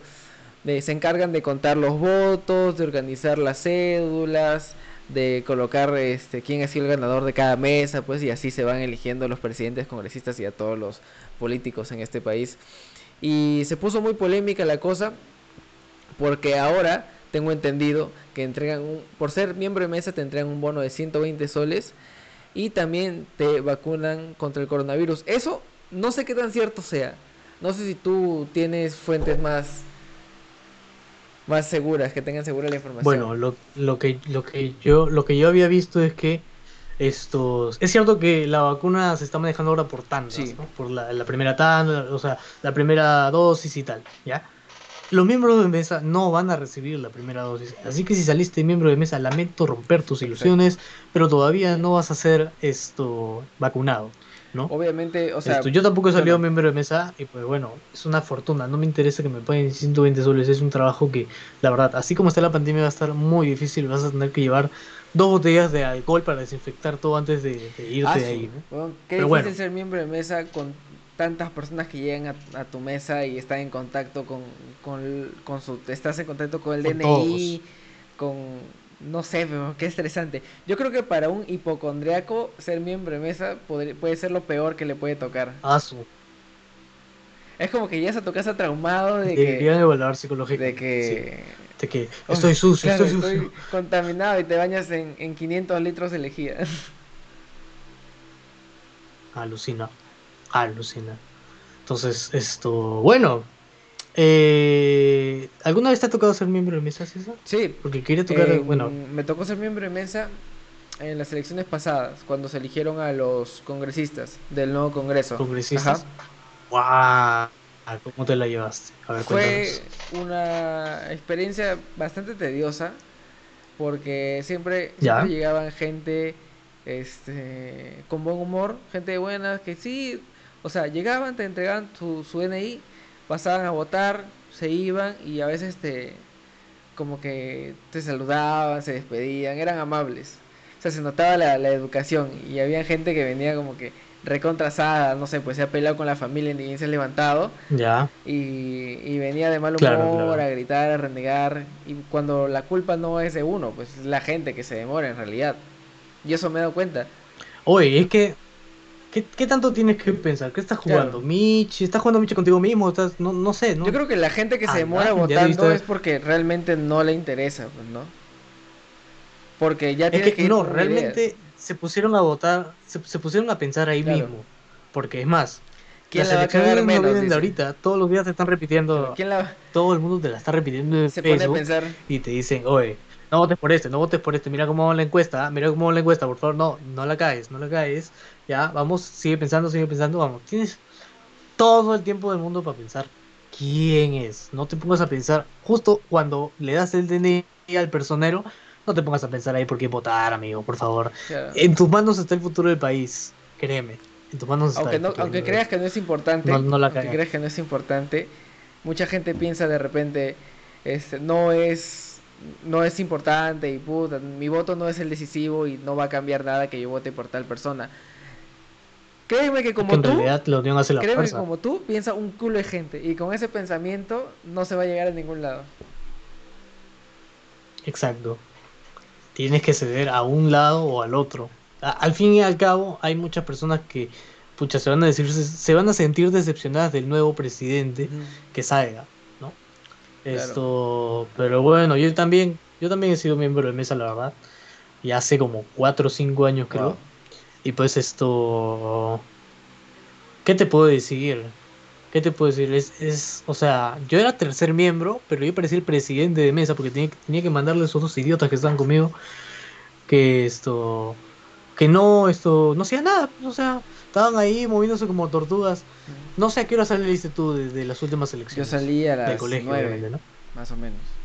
[SPEAKER 1] Se encargan de contar los votos, de organizar las cédulas, de colocar este, quién ha sido el ganador de cada mesa, pues y así se van eligiendo los presidentes, congresistas y a todos los políticos en este país. Y se puso muy polémica la cosa porque ahora tengo entendido que entregan un, por ser miembro de mesa te entregan un bono de 120 soles y también te vacunan contra el coronavirus. Eso no sé qué tan cierto sea. No sé si tú tienes fuentes más más seguras, que tengan segura la información.
[SPEAKER 2] Bueno, lo, lo que lo que yo lo que yo había visto es que estos es cierto que la vacuna se está manejando ahora por tandas,
[SPEAKER 1] Sí.
[SPEAKER 2] ¿no? Por la, la primera tanda, o sea, la primera dosis y tal, ¿ya? Los miembros de mesa no van a recibir la primera dosis, así que si saliste miembro de mesa, lamento romper tus ilusiones, pero todavía no vas a ser esto vacunado, ¿no?
[SPEAKER 1] obviamente, o sea,
[SPEAKER 2] Esto, yo tampoco he salido
[SPEAKER 1] bueno.
[SPEAKER 2] miembro de mesa y pues bueno, es una fortuna, no me interesa que me paguen 120 soles, es un trabajo que la verdad, así como está la pandemia va a estar muy difícil, vas a tener que llevar dos botellas de alcohol para desinfectar todo antes de, de irte
[SPEAKER 1] Ah,
[SPEAKER 2] de ahí.
[SPEAKER 1] qué
[SPEAKER 2] Pero bueno.
[SPEAKER 1] ser miembro de mesa con tantas personas que llegan a, a tu mesa y están en contacto con, con, con su estás en contacto con el
[SPEAKER 2] Con
[SPEAKER 1] DNI, con no sé, pero qué estresante. Yo creo que para un hipocondriaco ser miembro de mesa puede ser lo peor que le puede tocar.
[SPEAKER 2] Ah, su-
[SPEAKER 1] Es como que llegas a tu casa traumado de que
[SPEAKER 2] evaluar
[SPEAKER 1] de que
[SPEAKER 2] sí, de que
[SPEAKER 1] Oh,
[SPEAKER 2] estoy sucio,
[SPEAKER 1] claro,
[SPEAKER 2] estoy sucio.
[SPEAKER 1] contaminado y te bañas en, en 500 litros de lejía.
[SPEAKER 2] Alucina, alucina. Entonces, esto, bueno, eh, ¿alguna vez te ha tocado ser miembro de mesa, César?
[SPEAKER 1] Sí,
[SPEAKER 2] Porque quería tocar,
[SPEAKER 1] En-
[SPEAKER 2] bueno,
[SPEAKER 1] me tocó ser miembro de mesa en las elecciones pasadas, cuando se eligieron a los congresistas del nuevo Congreso.
[SPEAKER 2] congresistas.
[SPEAKER 1] Ajá.
[SPEAKER 2] ¡Guau! ¿Cómo te la llevaste? A ver,
[SPEAKER 1] Fue
[SPEAKER 2] cuéntanos.
[SPEAKER 1] una experiencia bastante tediosa, porque siempre,
[SPEAKER 2] Ya.
[SPEAKER 1] siempre llegaban gente este, con buen humor, gente buena, que sí, o sea, llegaban, te entregaban su, su DNI, pasaban a votar, se iban y a veces te, como que te saludaban, se despedían, eran amables. O sea, se notaba la, la educación y había gente que venía como que recontrasada, no sé, pues se ha peleado con la familia ni bien se ha levantado
[SPEAKER 2] Ya,
[SPEAKER 1] y, y venía de mal humor
[SPEAKER 2] Claro, claro.
[SPEAKER 1] a gritar, a renegar y cuando la culpa no es de uno, pues es la gente que se demora en realidad. Y eso me he dado cuenta.
[SPEAKER 2] Oye, es que. ¿Qué, qué tanto tienes que pensar? ¿Qué estás
[SPEAKER 1] Claro.
[SPEAKER 2] jugando? ¿Michi? ¿Estás jugando Michi contigo mismo? ¿Estás, no, no sé, ¿no?
[SPEAKER 1] Yo creo que la gente que se demora
[SPEAKER 2] ya
[SPEAKER 1] votando es porque realmente no le interesa, pues, ¿no? Porque ya
[SPEAKER 2] es
[SPEAKER 1] tienes
[SPEAKER 2] que,
[SPEAKER 1] que
[SPEAKER 2] no, realmente
[SPEAKER 1] ideas.
[SPEAKER 2] se pusieron a votar, se, se pusieron a pensar ahí
[SPEAKER 1] Claro.
[SPEAKER 2] mismo. Porque es más,
[SPEAKER 1] ¿Quién
[SPEAKER 2] las
[SPEAKER 1] la va a cagar
[SPEAKER 2] no
[SPEAKER 1] menos?
[SPEAKER 2] vienen de ahorita, todos los días te están repitiendo,
[SPEAKER 1] ¿Quién la
[SPEAKER 2] todo el mundo te la está repitiendo en
[SPEAKER 1] se pone a
[SPEAKER 2] Facebook
[SPEAKER 1] pensar?
[SPEAKER 2] y te dicen, oye, no votes por este, no votes por este, mira cómo va la encuesta, ah, mira cómo va la encuesta, por favor, no, no la caes, no la caes, ya, vamos, sigue pensando, sigue pensando, vamos, tienes todo el tiempo del mundo para pensar quién es, no te pongas a pensar, justo cuando le das el DNI al personero, no te pongas a pensar ahí por qué votar, amigo, por favor,
[SPEAKER 1] Claro.
[SPEAKER 2] en tus manos está el futuro del país, créeme, en tus manos está
[SPEAKER 1] Aunque,
[SPEAKER 2] el
[SPEAKER 1] no,
[SPEAKER 2] futuro
[SPEAKER 1] aunque creas que no es importante,
[SPEAKER 2] No- no la
[SPEAKER 1] aunque creas que no es importante, mucha gente piensa de repente, este, no es no es importante y puta, mi voto no es el decisivo y no va a cambiar nada que yo vote por tal persona. Créeme que como
[SPEAKER 2] en
[SPEAKER 1] tú,
[SPEAKER 2] realidad la unión hace la
[SPEAKER 1] créeme que como tú piensa un culo de gente y con ese pensamiento no se va a llegar a ningún lado.
[SPEAKER 2] Exacto. Tienes que ceder a un lado o al otro. A- al fin y al cabo, hay muchas personas que, pucha, se van a decir, se, se van a sentir decepcionadas del nuevo presidente que salga, ¿no?
[SPEAKER 1] Claro.
[SPEAKER 2] Esto, pero bueno, yo también, yo también he sido miembro de mesa, la verdad. Y hace como 4 o 5 años creo.
[SPEAKER 1] Wow.
[SPEAKER 2] Y pues esto, ¿qué te puedo decir? ¿Qué te puedo decir? Es, es, o sea, yo era tercer miembro, pero yo parecía el presidente de mesa porque tenía, que- tenía que mandarle a esos dos idiotas que estaban conmigo que esto, que no, esto, no hacían nada, o sea, estaban ahí moviéndose como tortugas. No sé a qué hora saliste tú desde las últimas
[SPEAKER 1] Yo
[SPEAKER 2] elecciones.
[SPEAKER 1] salí a
[SPEAKER 2] del
[SPEAKER 1] las
[SPEAKER 2] colegio,
[SPEAKER 1] nueve,
[SPEAKER 2] obviamente, ¿no?
[SPEAKER 1] más o menos.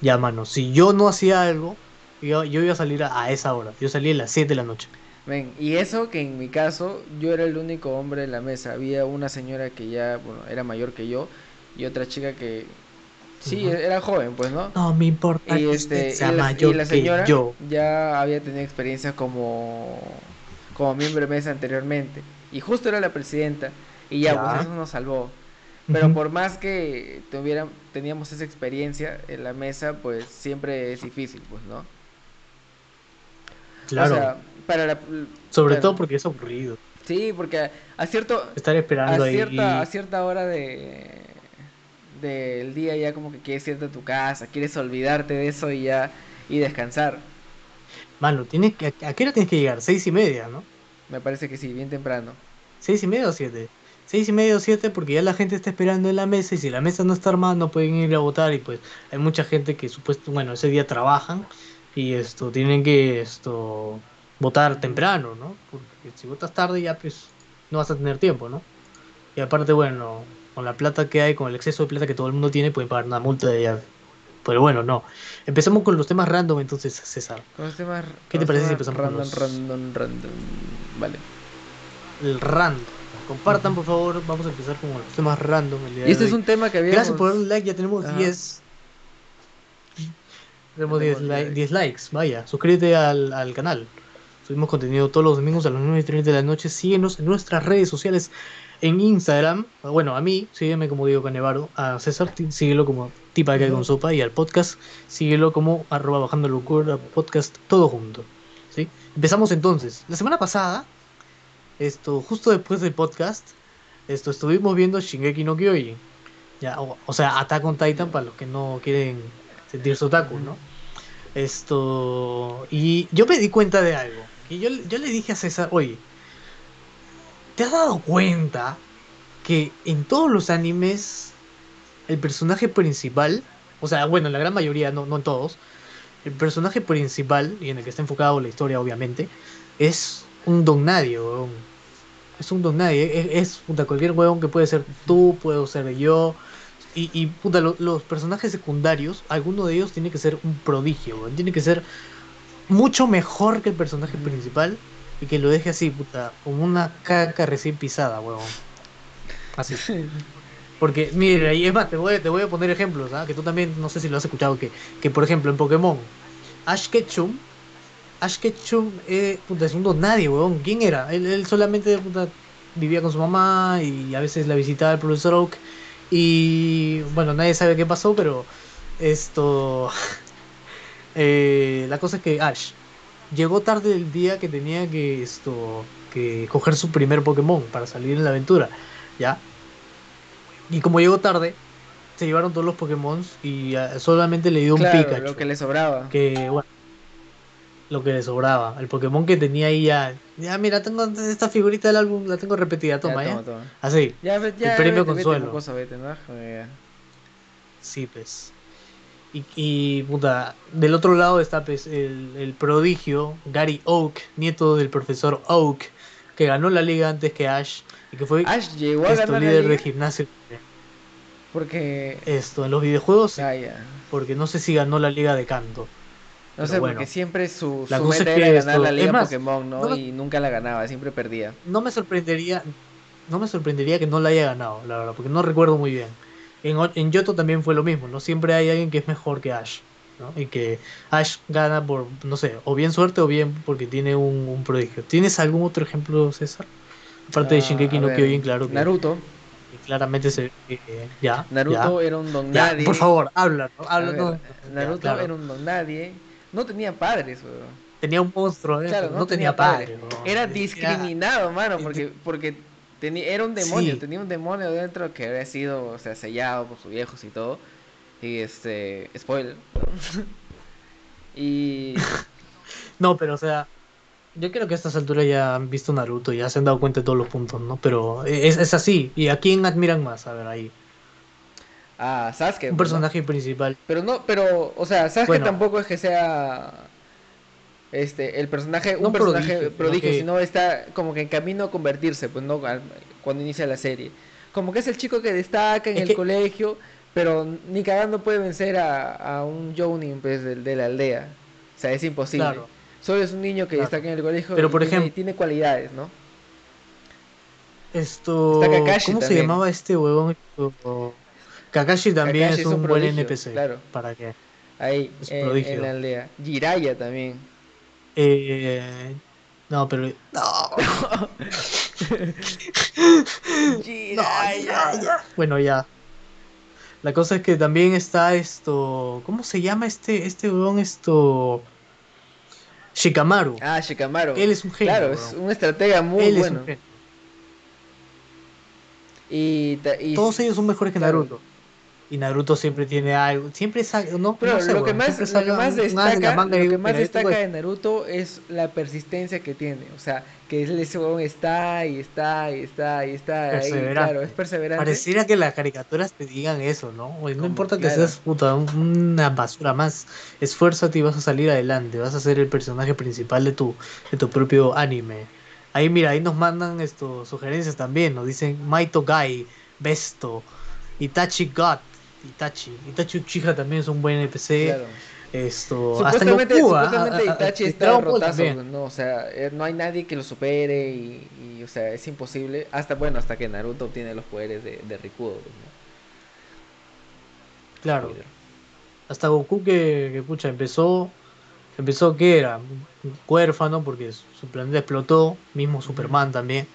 [SPEAKER 2] Ya, mano, si yo no hacía algo, yo, yo iba a salir a, a esa hora. Yo salí a las 7 de la noche.
[SPEAKER 1] Ven, y eso que en mi caso yo era el único hombre en la mesa. Había una señora que ya, bueno, era mayor que yo y otra chica que sí, era joven, pues, ¿no?
[SPEAKER 2] No me importa
[SPEAKER 1] Y este
[SPEAKER 2] usted
[SPEAKER 1] y
[SPEAKER 2] sea
[SPEAKER 1] la, y
[SPEAKER 2] mayor
[SPEAKER 1] la
[SPEAKER 2] que
[SPEAKER 1] señora
[SPEAKER 2] yo.
[SPEAKER 1] ya había tenido experiencia como como miembro de mesa anteriormente y justo era la presidenta y ya,
[SPEAKER 2] Ya.
[SPEAKER 1] pues eso nos salvó. Pero por más que tuviera, teníamos esa experiencia en la mesa, pues siempre es difícil, pues, ¿no?
[SPEAKER 2] Claro,
[SPEAKER 1] O sea, para la,
[SPEAKER 2] sobre todo porque es aburrido.
[SPEAKER 1] Sí, porque a, a cierto
[SPEAKER 2] Estar esperando
[SPEAKER 1] a
[SPEAKER 2] ahí.
[SPEAKER 1] cierta a cierta hora de del día ya como que quieres irte a tu casa, quieres olvidarte de eso y ya y descansar.
[SPEAKER 2] Mano, tienes que, ¿a qué hora tienes que llegar? Seis y media, ¿no?
[SPEAKER 1] Me parece que sí, bien temprano.
[SPEAKER 2] Seis y media o siete. Seis y media o siete porque ya la gente está esperando en la mesa y si la mesa no está armada no pueden ir a votar y pues hay mucha gente que supuesto, bueno, ese día trabajan y esto tienen que esto votar temprano, ¿no? Porque si votas tarde ya pues no vas a tener tiempo, ¿no? Y aparte, bueno, con la plata que hay, con el exceso de plata que todo el mundo tiene, pueden pagar una multa de llave. Pero bueno, no. Empezamos con los temas random entonces, César.
[SPEAKER 1] Con los temas
[SPEAKER 2] ¿Qué te parece si empezamos con
[SPEAKER 1] random,
[SPEAKER 2] los-
[SPEAKER 1] random, random. Vale.
[SPEAKER 2] El random. Compartan, por favor. Vamos a empezar con los temas random. El día
[SPEAKER 1] Y este
[SPEAKER 2] de
[SPEAKER 1] es
[SPEAKER 2] hoy.
[SPEAKER 1] un tema que habíamos
[SPEAKER 2] Gracias por darle like, ya tenemos
[SPEAKER 1] Ajá.
[SPEAKER 2] 10. Tenemos
[SPEAKER 1] Ya
[SPEAKER 2] 10,
[SPEAKER 1] tenemos
[SPEAKER 2] li-
[SPEAKER 1] 10.
[SPEAKER 2] 10 likes, vaya. Suscríbete al, al canal. Subimos contenido todos los domingos a las 9 y 30 de la noche. Síguenos en nuestras redes sociales en Instagram. Bueno, a mí, sígueme como Diego Canevaro. A César, síguelo como Tipa que con sopa. Y al podcast, síguelo como arroba bajando locura podcast, todo junto. ¿sí? Empezamos entonces. La semana pasada, esto, justo después del podcast, esto, estuvimos viendo Shingeki no Kyojin. Ya, o, o sea, Attack on Titan para los que no quieren sentirse otaku, ¿no? Esto. Y yo me di cuenta de algo. Y yo, yo le dije a César, oye, ¿te has dado cuenta que en todos los animes el personaje principal, o sea, bueno, en la gran mayoría, no, no en todos, el personaje principal, y en el que está enfocado la historia, obviamente, es un don nadie, weón. Es un don nadie, es, es, cualquier huevón que puede ser tú, puedo ser yo. Y, y puta, lo- los personajes secundarios, alguno de ellos tiene que ser un prodigio, weón. Tiene que ser mucho mejor que el personaje principal y que lo deje así, puta, como una caca recién pisada, huevón. Así. Porque, mira, y es más, te voy, a- te voy a poner ejemplos, ¿ah? que tú también, no sé si lo has escuchado, que, que por ejemplo en Pokémon, Ash Ketchum, Ash Ketchum eh, puta, es un don nadie, weón. ¿Quién era? Él, él solamente puta, vivía con su mamá y a veces la visitaba el profesor Oak. Y bueno, nadie sabe qué pasó, pero esto. eh, la cosa es que Ash llegó tarde el día que tenía que esto que coger su primer Pokémon para salir en la aventura, ¿ya? Y como llegó tarde, se llevaron todos los Pokémon y ah, solamente le dio un Pikachu
[SPEAKER 1] lo que le sobraba.
[SPEAKER 2] que bueno lo que le sobraba el Pokémon que tenía ahí ya ya mira tengo esta figurita del álbum la tengo repetida toma
[SPEAKER 1] ya, toma, toma.
[SPEAKER 2] así
[SPEAKER 1] Ya, ya,
[SPEAKER 2] premio
[SPEAKER 1] vete, vete,
[SPEAKER 2] consuelo. sí pues y, y puta del otro lado está pues el, el prodigio Gary Oak nieto del profesor Oak que ganó la liga antes que Ash y que fue.
[SPEAKER 1] Ash llegó a ganar la
[SPEAKER 2] líder de
[SPEAKER 1] liga
[SPEAKER 2] gimnasio
[SPEAKER 1] porque...
[SPEAKER 2] esto en los videojuegos
[SPEAKER 1] Ah, ya.
[SPEAKER 2] porque no sé si ganó la liga de canto
[SPEAKER 1] No
[SPEAKER 2] Pero
[SPEAKER 1] sé,
[SPEAKER 2] bueno.
[SPEAKER 1] porque siempre su, su meta
[SPEAKER 2] que
[SPEAKER 1] era ganar
[SPEAKER 2] esto-
[SPEAKER 1] la liga
[SPEAKER 2] más,
[SPEAKER 1] Pokémon, ¿no? Y nunca la ganaba, siempre perdía.
[SPEAKER 2] no me sorprendería no me sorprendería que no la haya ganado la verdad porque no recuerdo muy bien en, en Yoto también fue lo mismo, ¿no? Siempre hay alguien que es mejor que Ash, ¿no? Y que Ash gana por, no sé, o bien suerte o bien porque tiene un, un prodigio. ¿Tienes algún otro ejemplo, César? Aparte de
[SPEAKER 1] Ah,
[SPEAKER 2] Shingeki
[SPEAKER 1] a
[SPEAKER 2] no Kyojin, claro que,
[SPEAKER 1] Naruto.
[SPEAKER 2] que claramente se que ya,
[SPEAKER 1] Naruto
[SPEAKER 2] ya,
[SPEAKER 1] era un don
[SPEAKER 2] ya,
[SPEAKER 1] nadie.
[SPEAKER 2] por favor, habla, ¿no? Habla,
[SPEAKER 1] ver,
[SPEAKER 2] no, ya,
[SPEAKER 1] Naruto
[SPEAKER 2] claro.
[SPEAKER 1] era un don nadie. No tenía padres, weón.
[SPEAKER 2] Tenía un monstruo, ¿eh?
[SPEAKER 1] Claro,
[SPEAKER 2] no,
[SPEAKER 1] no,
[SPEAKER 2] tenía padre. ¿no?
[SPEAKER 1] Era discriminado, mano, porque, porque tenía, era un demonio,
[SPEAKER 2] Sí.
[SPEAKER 1] tenía un demonio dentro que había sido, o sea, sellado por sus viejos y todo. Y este, spoiler. y
[SPEAKER 2] No, pero o sea, yo creo que a estas alturas ya han visto Naruto, ya se han dado cuenta de todos los puntos, ¿no? Pero es, es así. ¿Y a quién admiran más? A ver, ahí.
[SPEAKER 1] A Sasuke.
[SPEAKER 2] Un
[SPEAKER 1] ¿no?
[SPEAKER 2] personaje principal.
[SPEAKER 1] Pero no, pero, o sea, Sasuke
[SPEAKER 2] Bueno.
[SPEAKER 1] tampoco es que sea este el personaje, un personaje
[SPEAKER 2] prodigio,
[SPEAKER 1] prodigio,
[SPEAKER 2] sino que-
[SPEAKER 1] sino está como que en camino a convertirse, pues no cuando inicia la serie. Como que es el chico que destaca en
[SPEAKER 2] Es
[SPEAKER 1] el
[SPEAKER 2] que-
[SPEAKER 1] colegio, pero ni cagando puede vencer a, a un Jounin pues del- de, la aldea. O sea, es imposible.
[SPEAKER 2] Claro.
[SPEAKER 1] Solo es un niño que
[SPEAKER 2] Claro.
[SPEAKER 1] destaca en el colegio
[SPEAKER 2] Pero,
[SPEAKER 1] y
[SPEAKER 2] por
[SPEAKER 1] tiene,
[SPEAKER 2] ejemplo-
[SPEAKER 1] tiene cualidades, ¿no?
[SPEAKER 2] Esto. ¿Cómo se
[SPEAKER 1] también.
[SPEAKER 2] llamaba este huevón? Kakashi también
[SPEAKER 1] Kakashi
[SPEAKER 2] es
[SPEAKER 1] es
[SPEAKER 2] un, buen
[SPEAKER 1] prodigio,
[SPEAKER 2] NPC.
[SPEAKER 1] claro.
[SPEAKER 2] ¿Para qué?
[SPEAKER 1] Ahí,
[SPEAKER 2] Es
[SPEAKER 1] en, en la aldea. Jiraiya también.
[SPEAKER 2] Eh, no, pero. No, no,
[SPEAKER 1] Jiraiya.
[SPEAKER 2] ya, ya. Bueno, ya. La cosa es que también está esto. ¿Cómo se llama este, este huevón? Esto. Shikamaru.
[SPEAKER 1] Ah, Shikamaru.
[SPEAKER 2] Él es un genio.
[SPEAKER 1] Claro, es un estratega muy
[SPEAKER 2] Él es
[SPEAKER 1] bueno.
[SPEAKER 2] un genio.
[SPEAKER 1] Y,
[SPEAKER 2] Todos ellos son mejores que
[SPEAKER 1] claro.
[SPEAKER 2] Y Naruto siempre tiene algo. Siempre saca. No,
[SPEAKER 1] Pero
[SPEAKER 2] no sé,
[SPEAKER 1] lo, que más, lo que más destaca, lo que más
[SPEAKER 2] mira,
[SPEAKER 1] destaca de Naruto es la persistencia que tiene. O sea, que ese huevón está y está y está y está. Ahí, claro, es perseverante.
[SPEAKER 2] Pareciera que las caricaturas te digan eso, ¿no? No
[SPEAKER 1] Como,
[SPEAKER 2] importa que
[SPEAKER 1] claro.
[SPEAKER 2] seas puta, un- una basura más. Esfuérzate y vas a salir adelante. Vas a ser el personaje principal de tu, de tu propio anime. Ahí, mira, ahí nos mandan esto, sugerencias también. Nos dicen Maito Gai, Besto, Itachi God, Itachi. Itachi Uchiha también es un buen NPC.
[SPEAKER 1] Claro.
[SPEAKER 2] Esto, hasta
[SPEAKER 1] Supuestamente,
[SPEAKER 2] Goku, ah,
[SPEAKER 1] supuestamente
[SPEAKER 2] ah, ah,
[SPEAKER 1] Itachi
[SPEAKER 2] ah,
[SPEAKER 1] está
[SPEAKER 2] Dragon Ball
[SPEAKER 1] rotazo,
[SPEAKER 2] también.
[SPEAKER 1] ¿no? O sea, eh, no hay nadie que lo supere y, y, o sea, es imposible. Hasta, bueno, hasta que Naruto obtiene los poderes de, de Rikudo, ¿no?
[SPEAKER 2] Claro. Hasta Goku que, que, pucha, empezó, empezó que era un huérfano porque su planeta explotó, mismo Superman también.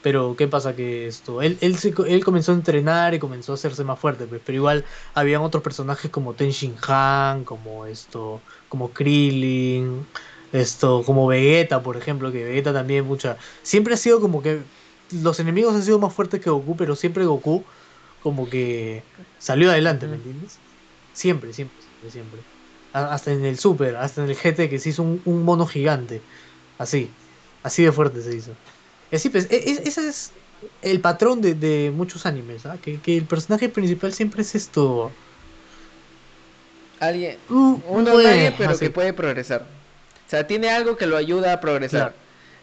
[SPEAKER 2] Pero qué pasa que esto, él, él, se él comenzó a entrenar y comenzó a hacerse más fuerte, pues, pero igual habían otros personajes como Ten Shin Han, como esto, como Krillin, esto, como Vegeta, por ejemplo, que Vegeta también, mucha, siempre ha sido como que los enemigos han sido más fuertes que Goku, pero siempre Goku como que salió adelante, ¿me entiendes? Siempre, siempre, siempre, siempre. Hasta en el Super, hasta en el GT que se hizo un, un mono gigante. Así, así de fuerte se hizo. Pues, e- e- ese es el patrón de, de muchos animes, ¿ah? que, que el personaje principal siempre es esto.
[SPEAKER 1] Alguien,
[SPEAKER 2] uh,
[SPEAKER 1] uno nadie, pero
[SPEAKER 2] así.
[SPEAKER 1] que puede progresar. O sea, tiene algo que lo ayuda a progresar.
[SPEAKER 2] Claro.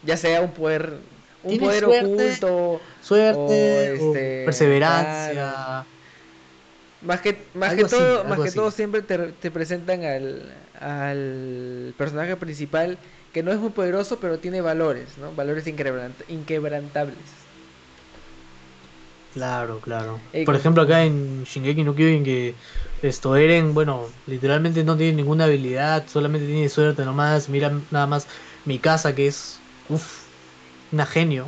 [SPEAKER 1] Ya sea un poder, un poder
[SPEAKER 2] suerte.
[SPEAKER 1] oculto,
[SPEAKER 2] Suerte,
[SPEAKER 1] o,
[SPEAKER 2] o
[SPEAKER 1] este,
[SPEAKER 2] perseverancia.
[SPEAKER 1] Más que, más
[SPEAKER 2] Algo
[SPEAKER 1] que todo, más que
[SPEAKER 2] así.
[SPEAKER 1] todo siempre te, te presentan al, al personaje principal que no es muy poderoso, pero tiene valores, ¿no? Valores inquebrant- inquebrantables.
[SPEAKER 2] Claro, claro.
[SPEAKER 1] Ey,
[SPEAKER 2] Por ejemplo, acá en Shingeki no Kyojin que esto Eren, bueno, literalmente no tiene ninguna habilidad, solamente tiene suerte nomás. Mira nada más mi casa que es uff, una genio.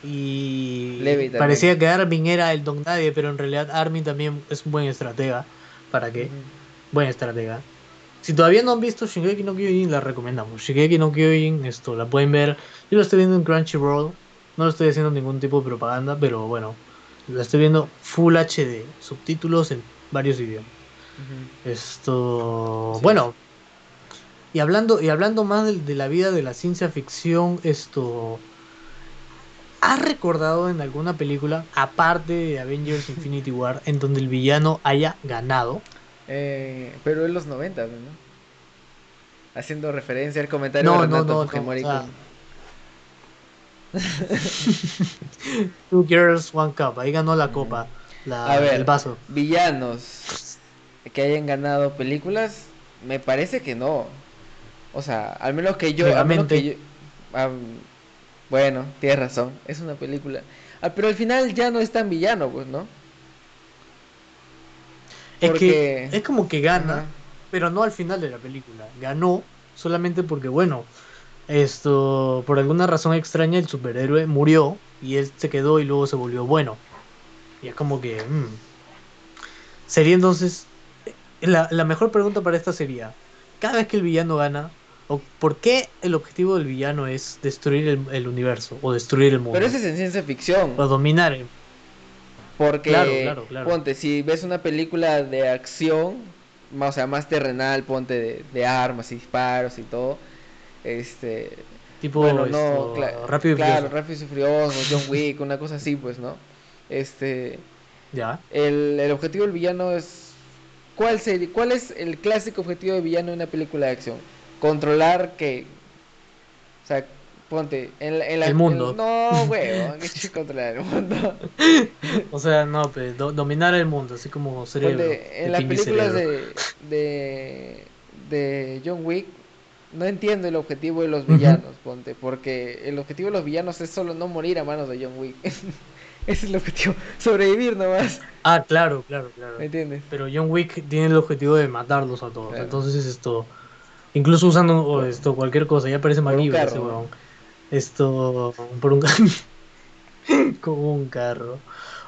[SPEAKER 2] Y
[SPEAKER 1] Levi también.
[SPEAKER 2] parecía que Armin era el don nadie, pero en realidad Armin también es un buen estratega. ¿Para qué?
[SPEAKER 1] Ujú.
[SPEAKER 2] Buen estratega. Si todavía no han visto Shingeki no Kyojin, la recomendamos. Shingeki no Kyojin, esto la pueden ver. Yo lo estoy viendo en Crunchyroll. No lo estoy haciendo ningún tipo de propaganda, pero bueno, la estoy viendo Full HD, subtítulos en varios idiomas. Esto,
[SPEAKER 1] Sí.
[SPEAKER 2] bueno, y hablando y hablando más de, de la vida de la ciencia ficción, esto ¿Has recordado en alguna película, aparte de Avengers Infinity War, en donde el villano haya ganado?
[SPEAKER 1] Eh, pero en los 90, ¿no? Haciendo referencia al comentario
[SPEAKER 2] No,
[SPEAKER 1] de Renato
[SPEAKER 2] no, no,
[SPEAKER 1] Fujimori
[SPEAKER 2] o sea,
[SPEAKER 1] con-
[SPEAKER 2] Two Girls, One Cup, ahí ganó la copa, la,
[SPEAKER 1] A ver.
[SPEAKER 2] el vaso.
[SPEAKER 1] villanos que hayan ganado películas, me parece que no. O sea, al menos que yo, al menos que yo- bueno, tienes razón, es una película. Ah, pero al final ya no es tan villano, pues, ¿no?
[SPEAKER 2] Es
[SPEAKER 1] Porque-
[SPEAKER 2] que es como que gana, pero no al final de la película. Ganó solamente porque, bueno, esto, por alguna razón extraña, el superhéroe murió y él se quedó y luego se volvió bueno. Y es como que... mm. Sería entonces... La, la mejor pregunta para esta sería, cada vez que el villano gana, o ¿por qué el objetivo del villano es destruir el, el universo o destruir el mundo?
[SPEAKER 1] Pero eso es en ciencia ficción.
[SPEAKER 2] O dominar el...
[SPEAKER 1] Porque,
[SPEAKER 2] Claro, claro, claro.
[SPEAKER 1] ponte, si ves una película de acción, más, o sea, más terrenal, ponte de, de armas y disparos y todo, este,
[SPEAKER 2] Tipo
[SPEAKER 1] bueno,
[SPEAKER 2] esto,
[SPEAKER 1] no, cla-
[SPEAKER 2] rápido y
[SPEAKER 1] claro. Rápido y Furioso, John Wick, una cosa así, pues, ¿no? Este,
[SPEAKER 2] Ya.
[SPEAKER 1] el, el objetivo del villano es, ¿cuál sería, cuál es el clásico objetivo del villano en una película de acción? Controlar que, o sea, ponte, en, la- en la,
[SPEAKER 2] El mundo.
[SPEAKER 1] en- no, huevo, que chucha controlar el mundo.
[SPEAKER 2] O sea, no, pues, do- dominar el mundo, así como cerebro.
[SPEAKER 1] Ponte, en las películas de, de, de John Wick, no entiendo el objetivo de los villanos, ponte, porque el objetivo de los villanos es solo no morir a manos de John Wick. Ese es el objetivo, sobrevivir nomás,
[SPEAKER 2] Ah, claro, claro, claro.
[SPEAKER 1] ¿me entiendes?
[SPEAKER 2] Pero John Wick tiene el objetivo de matarlos a todos.
[SPEAKER 1] Claro.
[SPEAKER 2] Entonces, esto. Incluso usando esto, cualquier cosa, ya parece MacGyver ese huevón. Esto. Por un carro. Con un carro.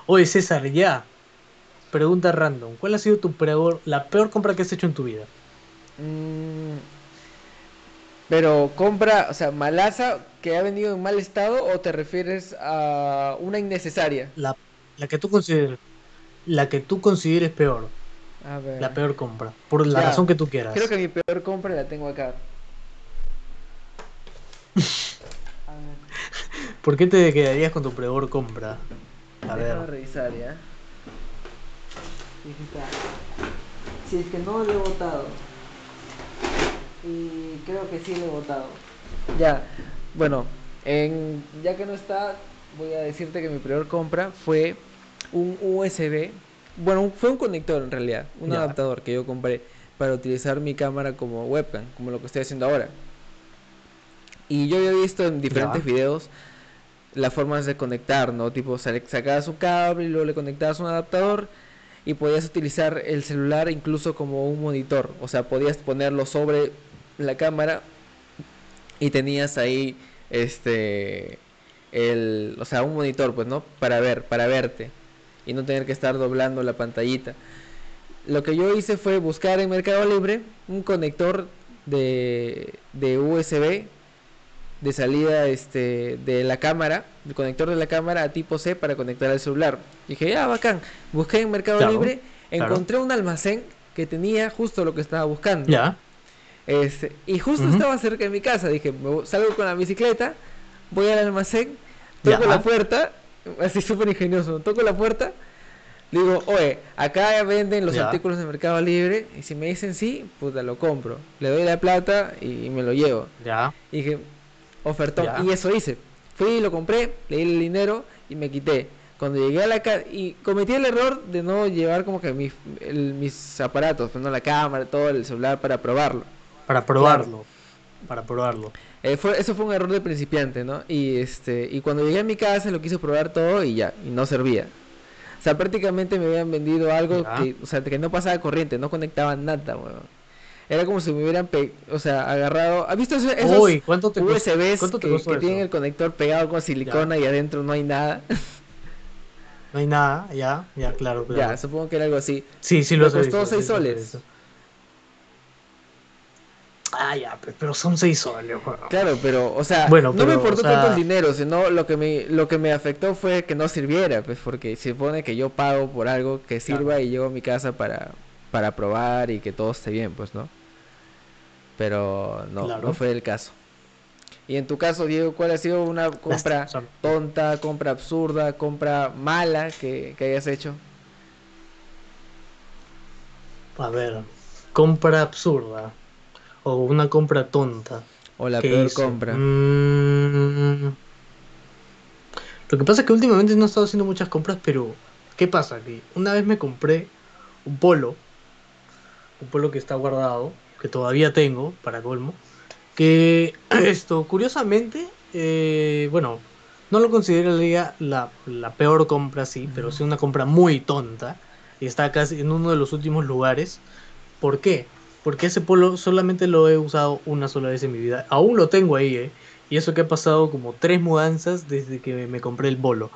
[SPEAKER 2] Oye, César, ya. Pregunta random. ¿Cuál ha sido tu peor, la peor compra que has hecho en tu vida?
[SPEAKER 1] Mm, pero compra, o sea, malaza que ha venido en mal estado o te refieres a una innecesaria?
[SPEAKER 2] La, la que tú consideres. La que tú consideres peor.
[SPEAKER 1] A ver.
[SPEAKER 2] La peor compra. Por la
[SPEAKER 1] Ya.
[SPEAKER 2] razón que tú quieras.
[SPEAKER 1] Creo que mi peor compra la tengo acá.
[SPEAKER 2] ¿Por qué te quedarías con tu peor compra? A
[SPEAKER 1] Déjame
[SPEAKER 2] ver.
[SPEAKER 1] revisar ya. Si es que no lo he votado. Y creo que sí lo he votado. Ya, bueno, en, ya que no está, voy a decirte que mi peor compra fue un USB. Bueno, fue un conector en realidad, un
[SPEAKER 2] Ya.
[SPEAKER 1] adaptador que yo compré para utilizar mi cámara como webcam, como lo que estoy haciendo ahora. Y yo había visto en diferentes
[SPEAKER 2] Ya.
[SPEAKER 1] videos las formas de conectar, ¿no? Tipo, sa- sacabas un cable y luego le conectabas un adaptador y podías utilizar el celular incluso como un monitor. O sea, podías ponerlo sobre la cámara y tenías ahí este el, o sea, un monitor, pues, ¿no? Para ver, para verte y no tener que estar doblando la pantallita. Lo que yo hice fue buscar en Mercado Libre un conector de, de USB de salida este de la cámara, el conector de la cámara a tipo C para conectar al celular. Dije, ya, bacán. Busqué en Mercado
[SPEAKER 2] Claro,
[SPEAKER 1] Libre,
[SPEAKER 2] claro.
[SPEAKER 1] encontré un almacén que tenía justo lo que estaba buscando.
[SPEAKER 2] Ya.
[SPEAKER 1] Este, y justo estaba cerca de mi casa. Dije, salgo con la bicicleta, voy al almacén, toco
[SPEAKER 2] Ya.
[SPEAKER 1] la puerta, así súper ingenioso, toco la puerta, digo, oye, acá venden los
[SPEAKER 2] Ya.
[SPEAKER 1] artículos de Mercado Libre, y si me dicen sí, puta, lo compro. Le doy la plata y, y me lo llevo.
[SPEAKER 2] Ya.
[SPEAKER 1] Y dije, ofertón.
[SPEAKER 2] Ya.
[SPEAKER 1] Y eso hice. Fui, lo compré, le di el dinero y me quité. Cuando llegué a la casa, y cometí el error de no llevar como que mis, el- mis aparatos, pues, no la cámara, todo el celular para probarlo.
[SPEAKER 2] Para probarlo. Para probarlo.
[SPEAKER 1] Eh, fue, eso fue un error de principiante, ¿no? Y este y cuando llegué a mi casa lo quise probar todo y ya, y no servía. O sea, prácticamente me habían vendido algo
[SPEAKER 2] Ya.
[SPEAKER 1] que, o sea, que no pasaba corriente, no conectaba nada, weón. Era como si me hubieran, pe- o sea, agarrado... ¿Has visto esos,
[SPEAKER 2] Uy, ¿cuánto te?
[SPEAKER 1] USBs
[SPEAKER 2] ¿Cuánto te
[SPEAKER 1] que, que tienen el conector pegado con silicona y adentro no hay nada?
[SPEAKER 2] No hay nada, ya, ya, claro, claro.
[SPEAKER 1] ya, supongo que era algo así.
[SPEAKER 2] Sí, sí lo has
[SPEAKER 1] costó
[SPEAKER 2] visto,
[SPEAKER 1] seis
[SPEAKER 2] sí, sí,
[SPEAKER 1] soles.
[SPEAKER 2] sí, sí. Ah, ya, pe- pero son 6 soles, weón.
[SPEAKER 1] Claro, pero, o sea,
[SPEAKER 2] Bueno,
[SPEAKER 1] no me importó
[SPEAKER 2] o sea-
[SPEAKER 1] tanto el dinero, sino lo que me, lo que me afectó fue que no sirviera, pues, porque se supone que yo pago por algo que sirva
[SPEAKER 2] Claro.
[SPEAKER 1] y llego a mi casa para, para probar y que todo esté bien, pues, ¿no? Pero no,
[SPEAKER 2] Claro.
[SPEAKER 1] no fue el caso. Y en tu caso, Diego, ¿cuál ha sido una compra tonta, compra absurda, compra mala que, que hayas hecho?
[SPEAKER 2] A ver, compra absurda. O una compra tonta.
[SPEAKER 1] O la
[SPEAKER 2] ¿Qué
[SPEAKER 1] peor
[SPEAKER 2] hice?
[SPEAKER 1] compra.
[SPEAKER 2] Mm, Lo que pasa es que últimamente no he estado haciendo muchas compras, pero ¿qué pasa? Que una vez me compré un polo, un polo que está guardado, que todavía tengo, para colmo, que esto, curiosamente, eh, bueno, no lo consideraría la, la peor compra, sí, pero sí una compra muy tonta, y está casi en uno de los últimos lugares. ¿Por qué? Porque ese polo solamente lo he usado una sola vez en mi vida. Aún lo tengo ahí, ¿eh? Y eso que ha pasado como tres mudanzas desde que me compré el polo.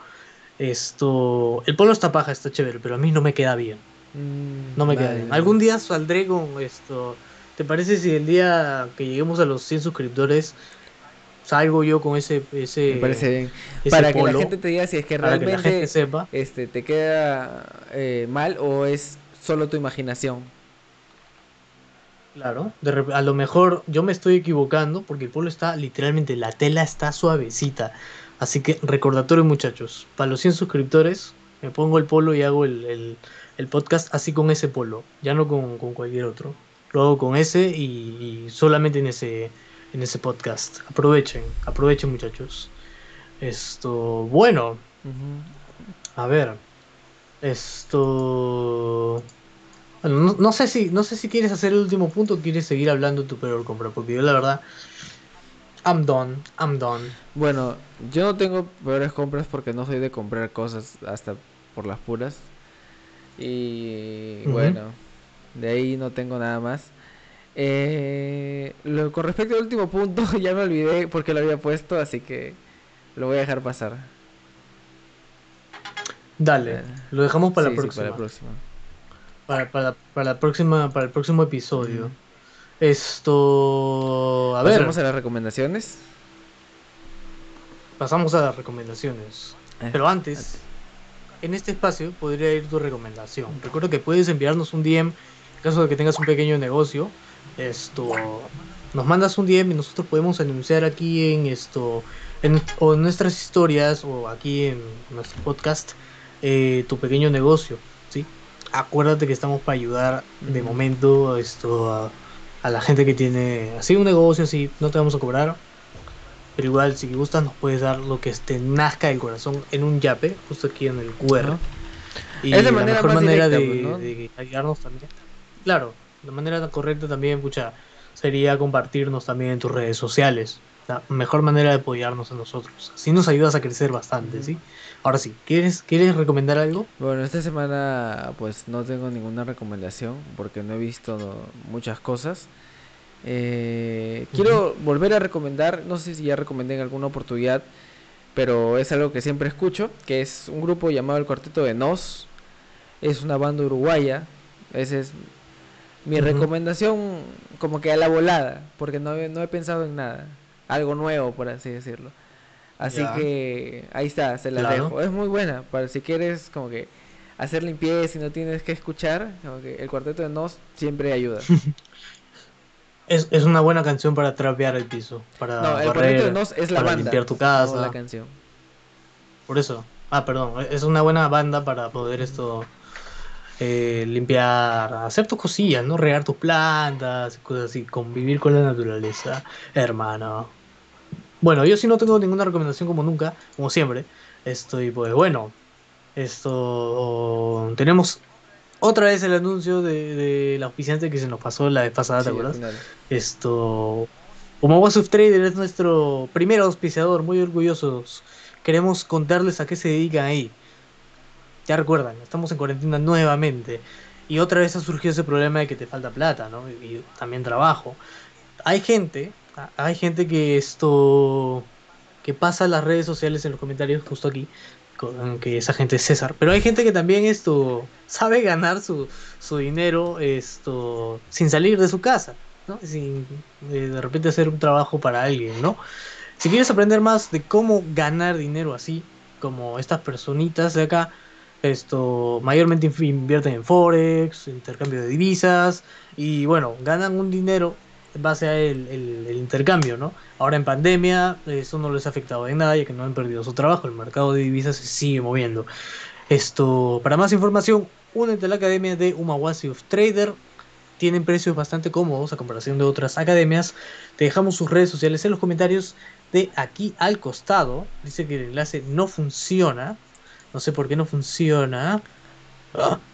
[SPEAKER 2] Esto, el polo está paja, está chévere, pero a mí no me queda bien.
[SPEAKER 1] Mm,
[SPEAKER 2] No me queda bien. Algún día saldré con esto. ¿Te parece si el día que lleguemos a los 100 suscriptores salgo yo con ese ese,
[SPEAKER 1] Me parece bien.
[SPEAKER 2] ese
[SPEAKER 1] Para que la gente te diga si es que realmente
[SPEAKER 2] sepa.
[SPEAKER 1] este, te queda eh, mal o es solo tu imaginación.
[SPEAKER 2] Claro, de a lo mejor yo me estoy equivocando porque el polo está literalmente, la tela está suavecita. Así que recordatorio muchachos, para los 100 suscriptores me pongo el polo y hago el, el- el podcast así con ese polo, ya no con, con cualquier otro. Lo hago con ese y, y solamente en ese, en ese podcast. Aprovechen, aprovechen muchachos. Esto, bueno, a ver. Esto. Bueno, no, no sé si, no sé si quieres hacer el último punto o quieres seguir hablando tu peor compra, porque yo la verdad. I'm done, I'm done.
[SPEAKER 1] Bueno, yo no tengo peores compras porque no soy de comprar cosas hasta por las puras. Y bueno, de ahí no tengo nada más. Eh, lo- con respecto al último punto, ya me olvidé porque lo había puesto, así que lo voy a dejar pasar.
[SPEAKER 2] Dale,
[SPEAKER 1] Eh,
[SPEAKER 2] lo dejamos para
[SPEAKER 1] Sí,
[SPEAKER 2] la
[SPEAKER 1] sí,
[SPEAKER 2] próxima.
[SPEAKER 1] para la próxima.
[SPEAKER 2] Para, para- para la próxima, para el próximo episodio. Esto. A ver,
[SPEAKER 1] Pasemos a las recomendaciones.
[SPEAKER 2] pasamos a las recomendaciones.
[SPEAKER 1] Eh,
[SPEAKER 2] Pero antes, en este espacio podría ir tu recomendación. Recuerda que puedes enviarnos un DM en caso de que tengas un pequeño negocio. Esto nos mandas un DM y nosotros podemos anunciar aquí en esto en, o en nuestras historias o aquí en nuestro podcast eh, tu pequeño negocio, ¿sí? Acuérdate que estamos para ayudar de momento esto a, a la gente que tiene así un negocio así, no te vamos a cobrar. Pero igual, si gustas, nos puedes dar lo que te nazca del corazón en un yape, justo aquí en el QR. Y
[SPEAKER 1] Es
[SPEAKER 2] la
[SPEAKER 1] manera
[SPEAKER 2] mejor
[SPEAKER 1] más
[SPEAKER 2] manera
[SPEAKER 1] directa,
[SPEAKER 2] de,
[SPEAKER 1] pues, ¿no?
[SPEAKER 2] de ayudarnos también. Claro, la manera correcta también, pucha, sería compartirnos también en tus redes sociales. La mejor manera de apoyarnos a nosotros. Así nos ayudas a crecer bastante. ¿sí? Ahora sí, ¿quieres, ¿quieres recomendar algo?
[SPEAKER 1] Bueno, esta semana pues no tengo ninguna recomendación porque no he visto muchas cosas. Eh, quiero volver a recomendar, no sé si ya recomendé en alguna oportunidad, pero es algo que siempre escucho, que es un grupo llamado el Cuarteto de Nos. Es una banda uruguaya. Esa es mi recomendación como que a la volada, porque no, he- no he pensado en nada. Algo nuevo, por así decirlo. Así que ahí está, se
[SPEAKER 2] Claro.
[SPEAKER 1] dejo. Es muy buena, para si quieres como que hacer limpieza y no tienes que escuchar, como que el cuarteto de Nos siempre ayuda.
[SPEAKER 2] Es, es una buena canción para trapear el piso, para
[SPEAKER 1] No, el
[SPEAKER 2] barrer,
[SPEAKER 1] de Nos es la
[SPEAKER 2] para
[SPEAKER 1] banda,
[SPEAKER 2] limpiar tu
[SPEAKER 1] no
[SPEAKER 2] casa.
[SPEAKER 1] la canción.
[SPEAKER 2] Por eso. Ah, perdón. Es una buena banda para poder esto eh, limpiar, hacer tus cosillas, ¿no? Regar tus plantas, cosas así, convivir con la naturaleza, hermano. Bueno, yo sí no tengo ninguna recomendación como nunca, como siempre. Estoy, pues bueno, esto tenemos otra vez el anuncio de, de la auspiciante que se nos pasó la vez pasada, ¿te
[SPEAKER 1] Sí, al
[SPEAKER 2] acuerdas? Esto, como Wasuf Trader es nuestro primer auspiciador, muy orgullosos. Queremos contarles a qué se dedican ahí. Ya recuerdan, estamos en cuarentena nuevamente. Y otra vez ha surgido ese problema de que te falta plata, ¿no? Y, y también trabajo. Hay gente, hay gente que esto, que pasa las redes sociales en los comentarios justo aquí, que esa gente es César. Pero hay gente que también esto sabe ganar su, su dinero esto sin salir de su casa. ¿no? Sin eh, de repente hacer un trabajo para alguien, ¿no? Si quieres aprender más de cómo ganar dinero así, como estas personitas de acá, esto mayormente invierten en Forex, intercambio de divisas, y bueno, ganan un dinero base a el, el- intercambio, ¿no? Ahora en pandemia, eso no les ha afectado en nada, ya que no han perdido su trabajo, el mercado de divisas se sigue moviendo. Esto, para más información, únete a la academia de Umawasi of Trader, tienen precios bastante cómodos a comparación de otras academias. Te dejamos sus redes sociales en los comentarios de aquí al costado. Dice que el enlace no funciona. No sé por qué no funciona. Ah,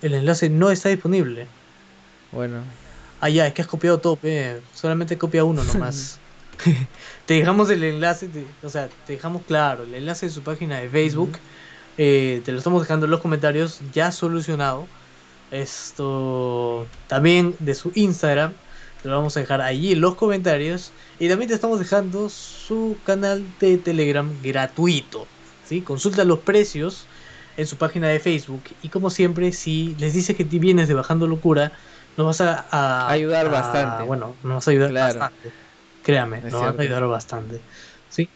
[SPEAKER 2] el enlace no está disponible.
[SPEAKER 1] Bueno,
[SPEAKER 2] Ah, ya, es que has copiado todo, pe. Solamente copia uno nomás. te dejamos el enlace, te- o sea, te dejamos claro, el enlace de su página de Facebook eh, te lo estamos dejando en los comentarios ya solucionado. Esto también de su Instagram, te lo vamos a dejar allí en los comentarios. Y también te estamos dejando su canal de Telegram gratuito. ¿sí? Consulta los precios en su página de Facebook. Y como siempre, si les dices que te vienes de Bajando Locura, nos vas a,
[SPEAKER 1] ayudar bastante.
[SPEAKER 2] Bueno, nos vas a ayudar bastante. Créame, nos vas a ayudar bastante. ¿sí?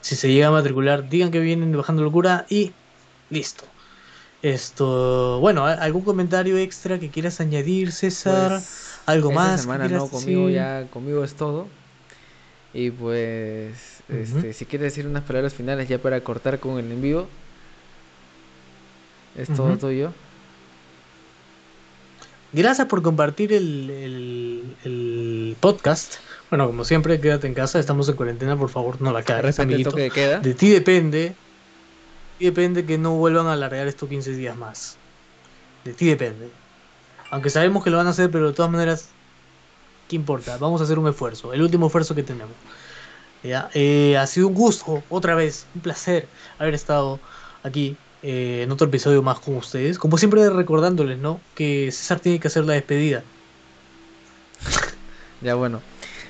[SPEAKER 2] Si se llega a matricular, digan que vienen Bajando Locura y listo. Esto, bueno, ¿algún comentario extra que quieras añadir, César?
[SPEAKER 1] Pues,
[SPEAKER 2] ¿Algo más?
[SPEAKER 1] Semana no, conmigo ya, conmigo es todo. Y pues, este, si quieres decir unas palabras finales ya para cortar con el en vivo, es todo tuyo.
[SPEAKER 2] Gracias por compartir el, el, podcast. Bueno, como siempre, quédate en casa, estamos en cuarentena, por favor, no la cagues, amiguito.
[SPEAKER 1] De, queda.
[SPEAKER 2] de ti depende y depende que no vuelvan a alargar estos 15 días más. De ti depende. Aunque sabemos que lo van a hacer, pero de todas maneras, ¿qué importa? Vamos a hacer un esfuerzo, el último esfuerzo que tenemos. ¿Ya? Eh, ha sido un gusto, otra vez, un placer haber estado aquí eh, en otro episodio más con ustedes. Como siempre recordándoles, ¿no? Que César tiene que hacer la despedida.
[SPEAKER 1] ya bueno.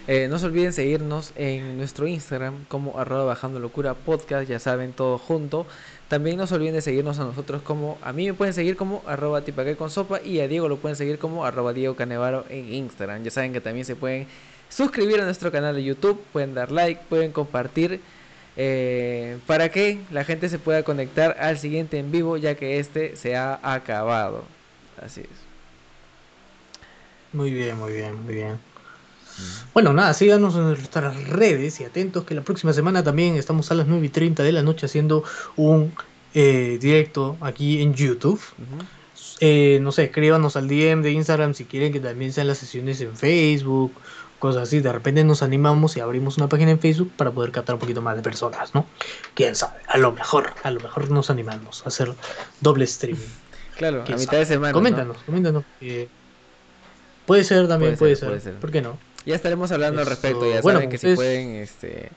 [SPEAKER 1] Eh, no se olviden seguirnos en nuestro Instagram como arroba bajando locura podcast, ya saben, todo junto. También no se olviden de seguirnos a nosotros como, a mí me pueden seguir como arroba tipaque con sopa y a Diego lo pueden seguir como arroba Diego Canevaro en Instagram. Ya saben que también se pueden suscribir a nuestro canal de YouTube, pueden dar like, pueden compartir eh, para que la gente se pueda conectar al siguiente en vivo ya que este se ha acabado. Así es.
[SPEAKER 2] Muy bien, muy bien, muy bien. Bueno, nada, síganos en nuestras redes y atentos que la próxima semana también estamos a las 9 y 30 de la noche haciendo un eh, directo aquí en YouTube. Eh, no sé, escríbanos al DM de Instagram si quieren que también sean las sesiones en Facebook, cosas así. De repente nos animamos y abrimos una página en Facebook para poder captar un poquito más de personas, ¿no? Quién sabe, a lo mejor, a lo mejor nos animamos a hacer doble streaming.
[SPEAKER 1] Claro, a mitad de semana.
[SPEAKER 2] Coméntanos, coméntanos. puede ser también, puede, ser, puede ser. ¿Por qué no?
[SPEAKER 1] Ya estaremos hablando al respecto, ya saben que si pueden este,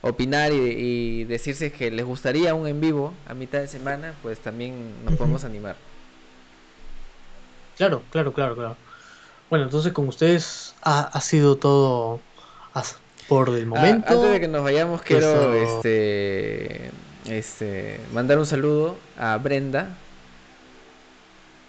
[SPEAKER 1] opinar y, decirse que les gustaría un en vivo a mitad de semana, pues también nos podemos animar.
[SPEAKER 2] Claro, claro, claro, claro. Bueno, entonces con ustedes ha, sido todo por el ah, momento.
[SPEAKER 1] antes de que nos vayamos, quiero este, este, mandar un saludo a Brenda,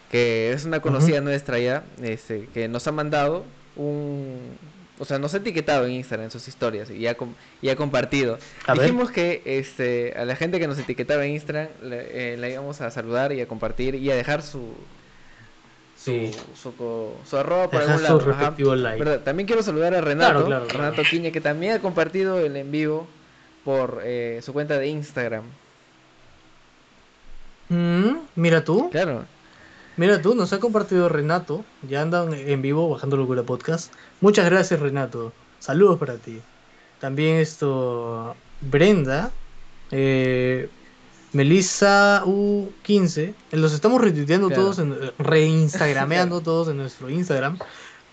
[SPEAKER 1] que es una conocida nuestra ya, este, que nos ha mandado un... O sea, nos ha etiquetado en Instagram en sus historias y ha, y ha compartido. Dijimos que este, a la gente que nos etiquetaba en Instagram le, eh, íbamos a saludar y a compartir y a dejar su, su, su, arroba por algún lado. También quiero saludar a Renato, Renato Quiña, que también ha compartido el en vivo por eh, su cuenta de Instagram.
[SPEAKER 2] Mm, mira tú.
[SPEAKER 1] Claro.
[SPEAKER 2] Mira tú, nos ha compartido Renato. Ya andan en vivo bajando Locura Podcast. Muchas gracias, Renato. Saludos para ti. También esto. Brenda. Eh, Melissa U15. Los estamos retuiteando todos, en, reinstagrameando todos en nuestro Instagram.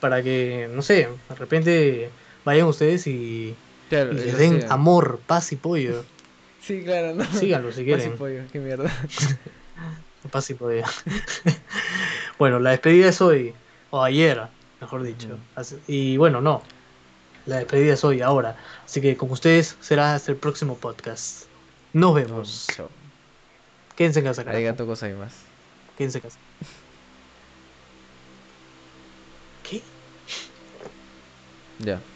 [SPEAKER 2] Para que, no sé, de repente vayan ustedes y, les den amor, paz y pollo.
[SPEAKER 1] Sí, claro, ¿no?
[SPEAKER 2] Síganlo si quieren.
[SPEAKER 1] Paz y pollo, qué mierda.
[SPEAKER 2] Paz y pollo. bueno, la despedida es hoy, o ayer, mejor dicho. Y bueno, no. La despedida es hoy, ahora. Así que con ustedes será hasta el próximo podcast. Nos vemos. Chao. Quédense en casa.
[SPEAKER 1] Arigato.
[SPEAKER 2] Quédense en casa. ¿Qué?
[SPEAKER 1] Ya.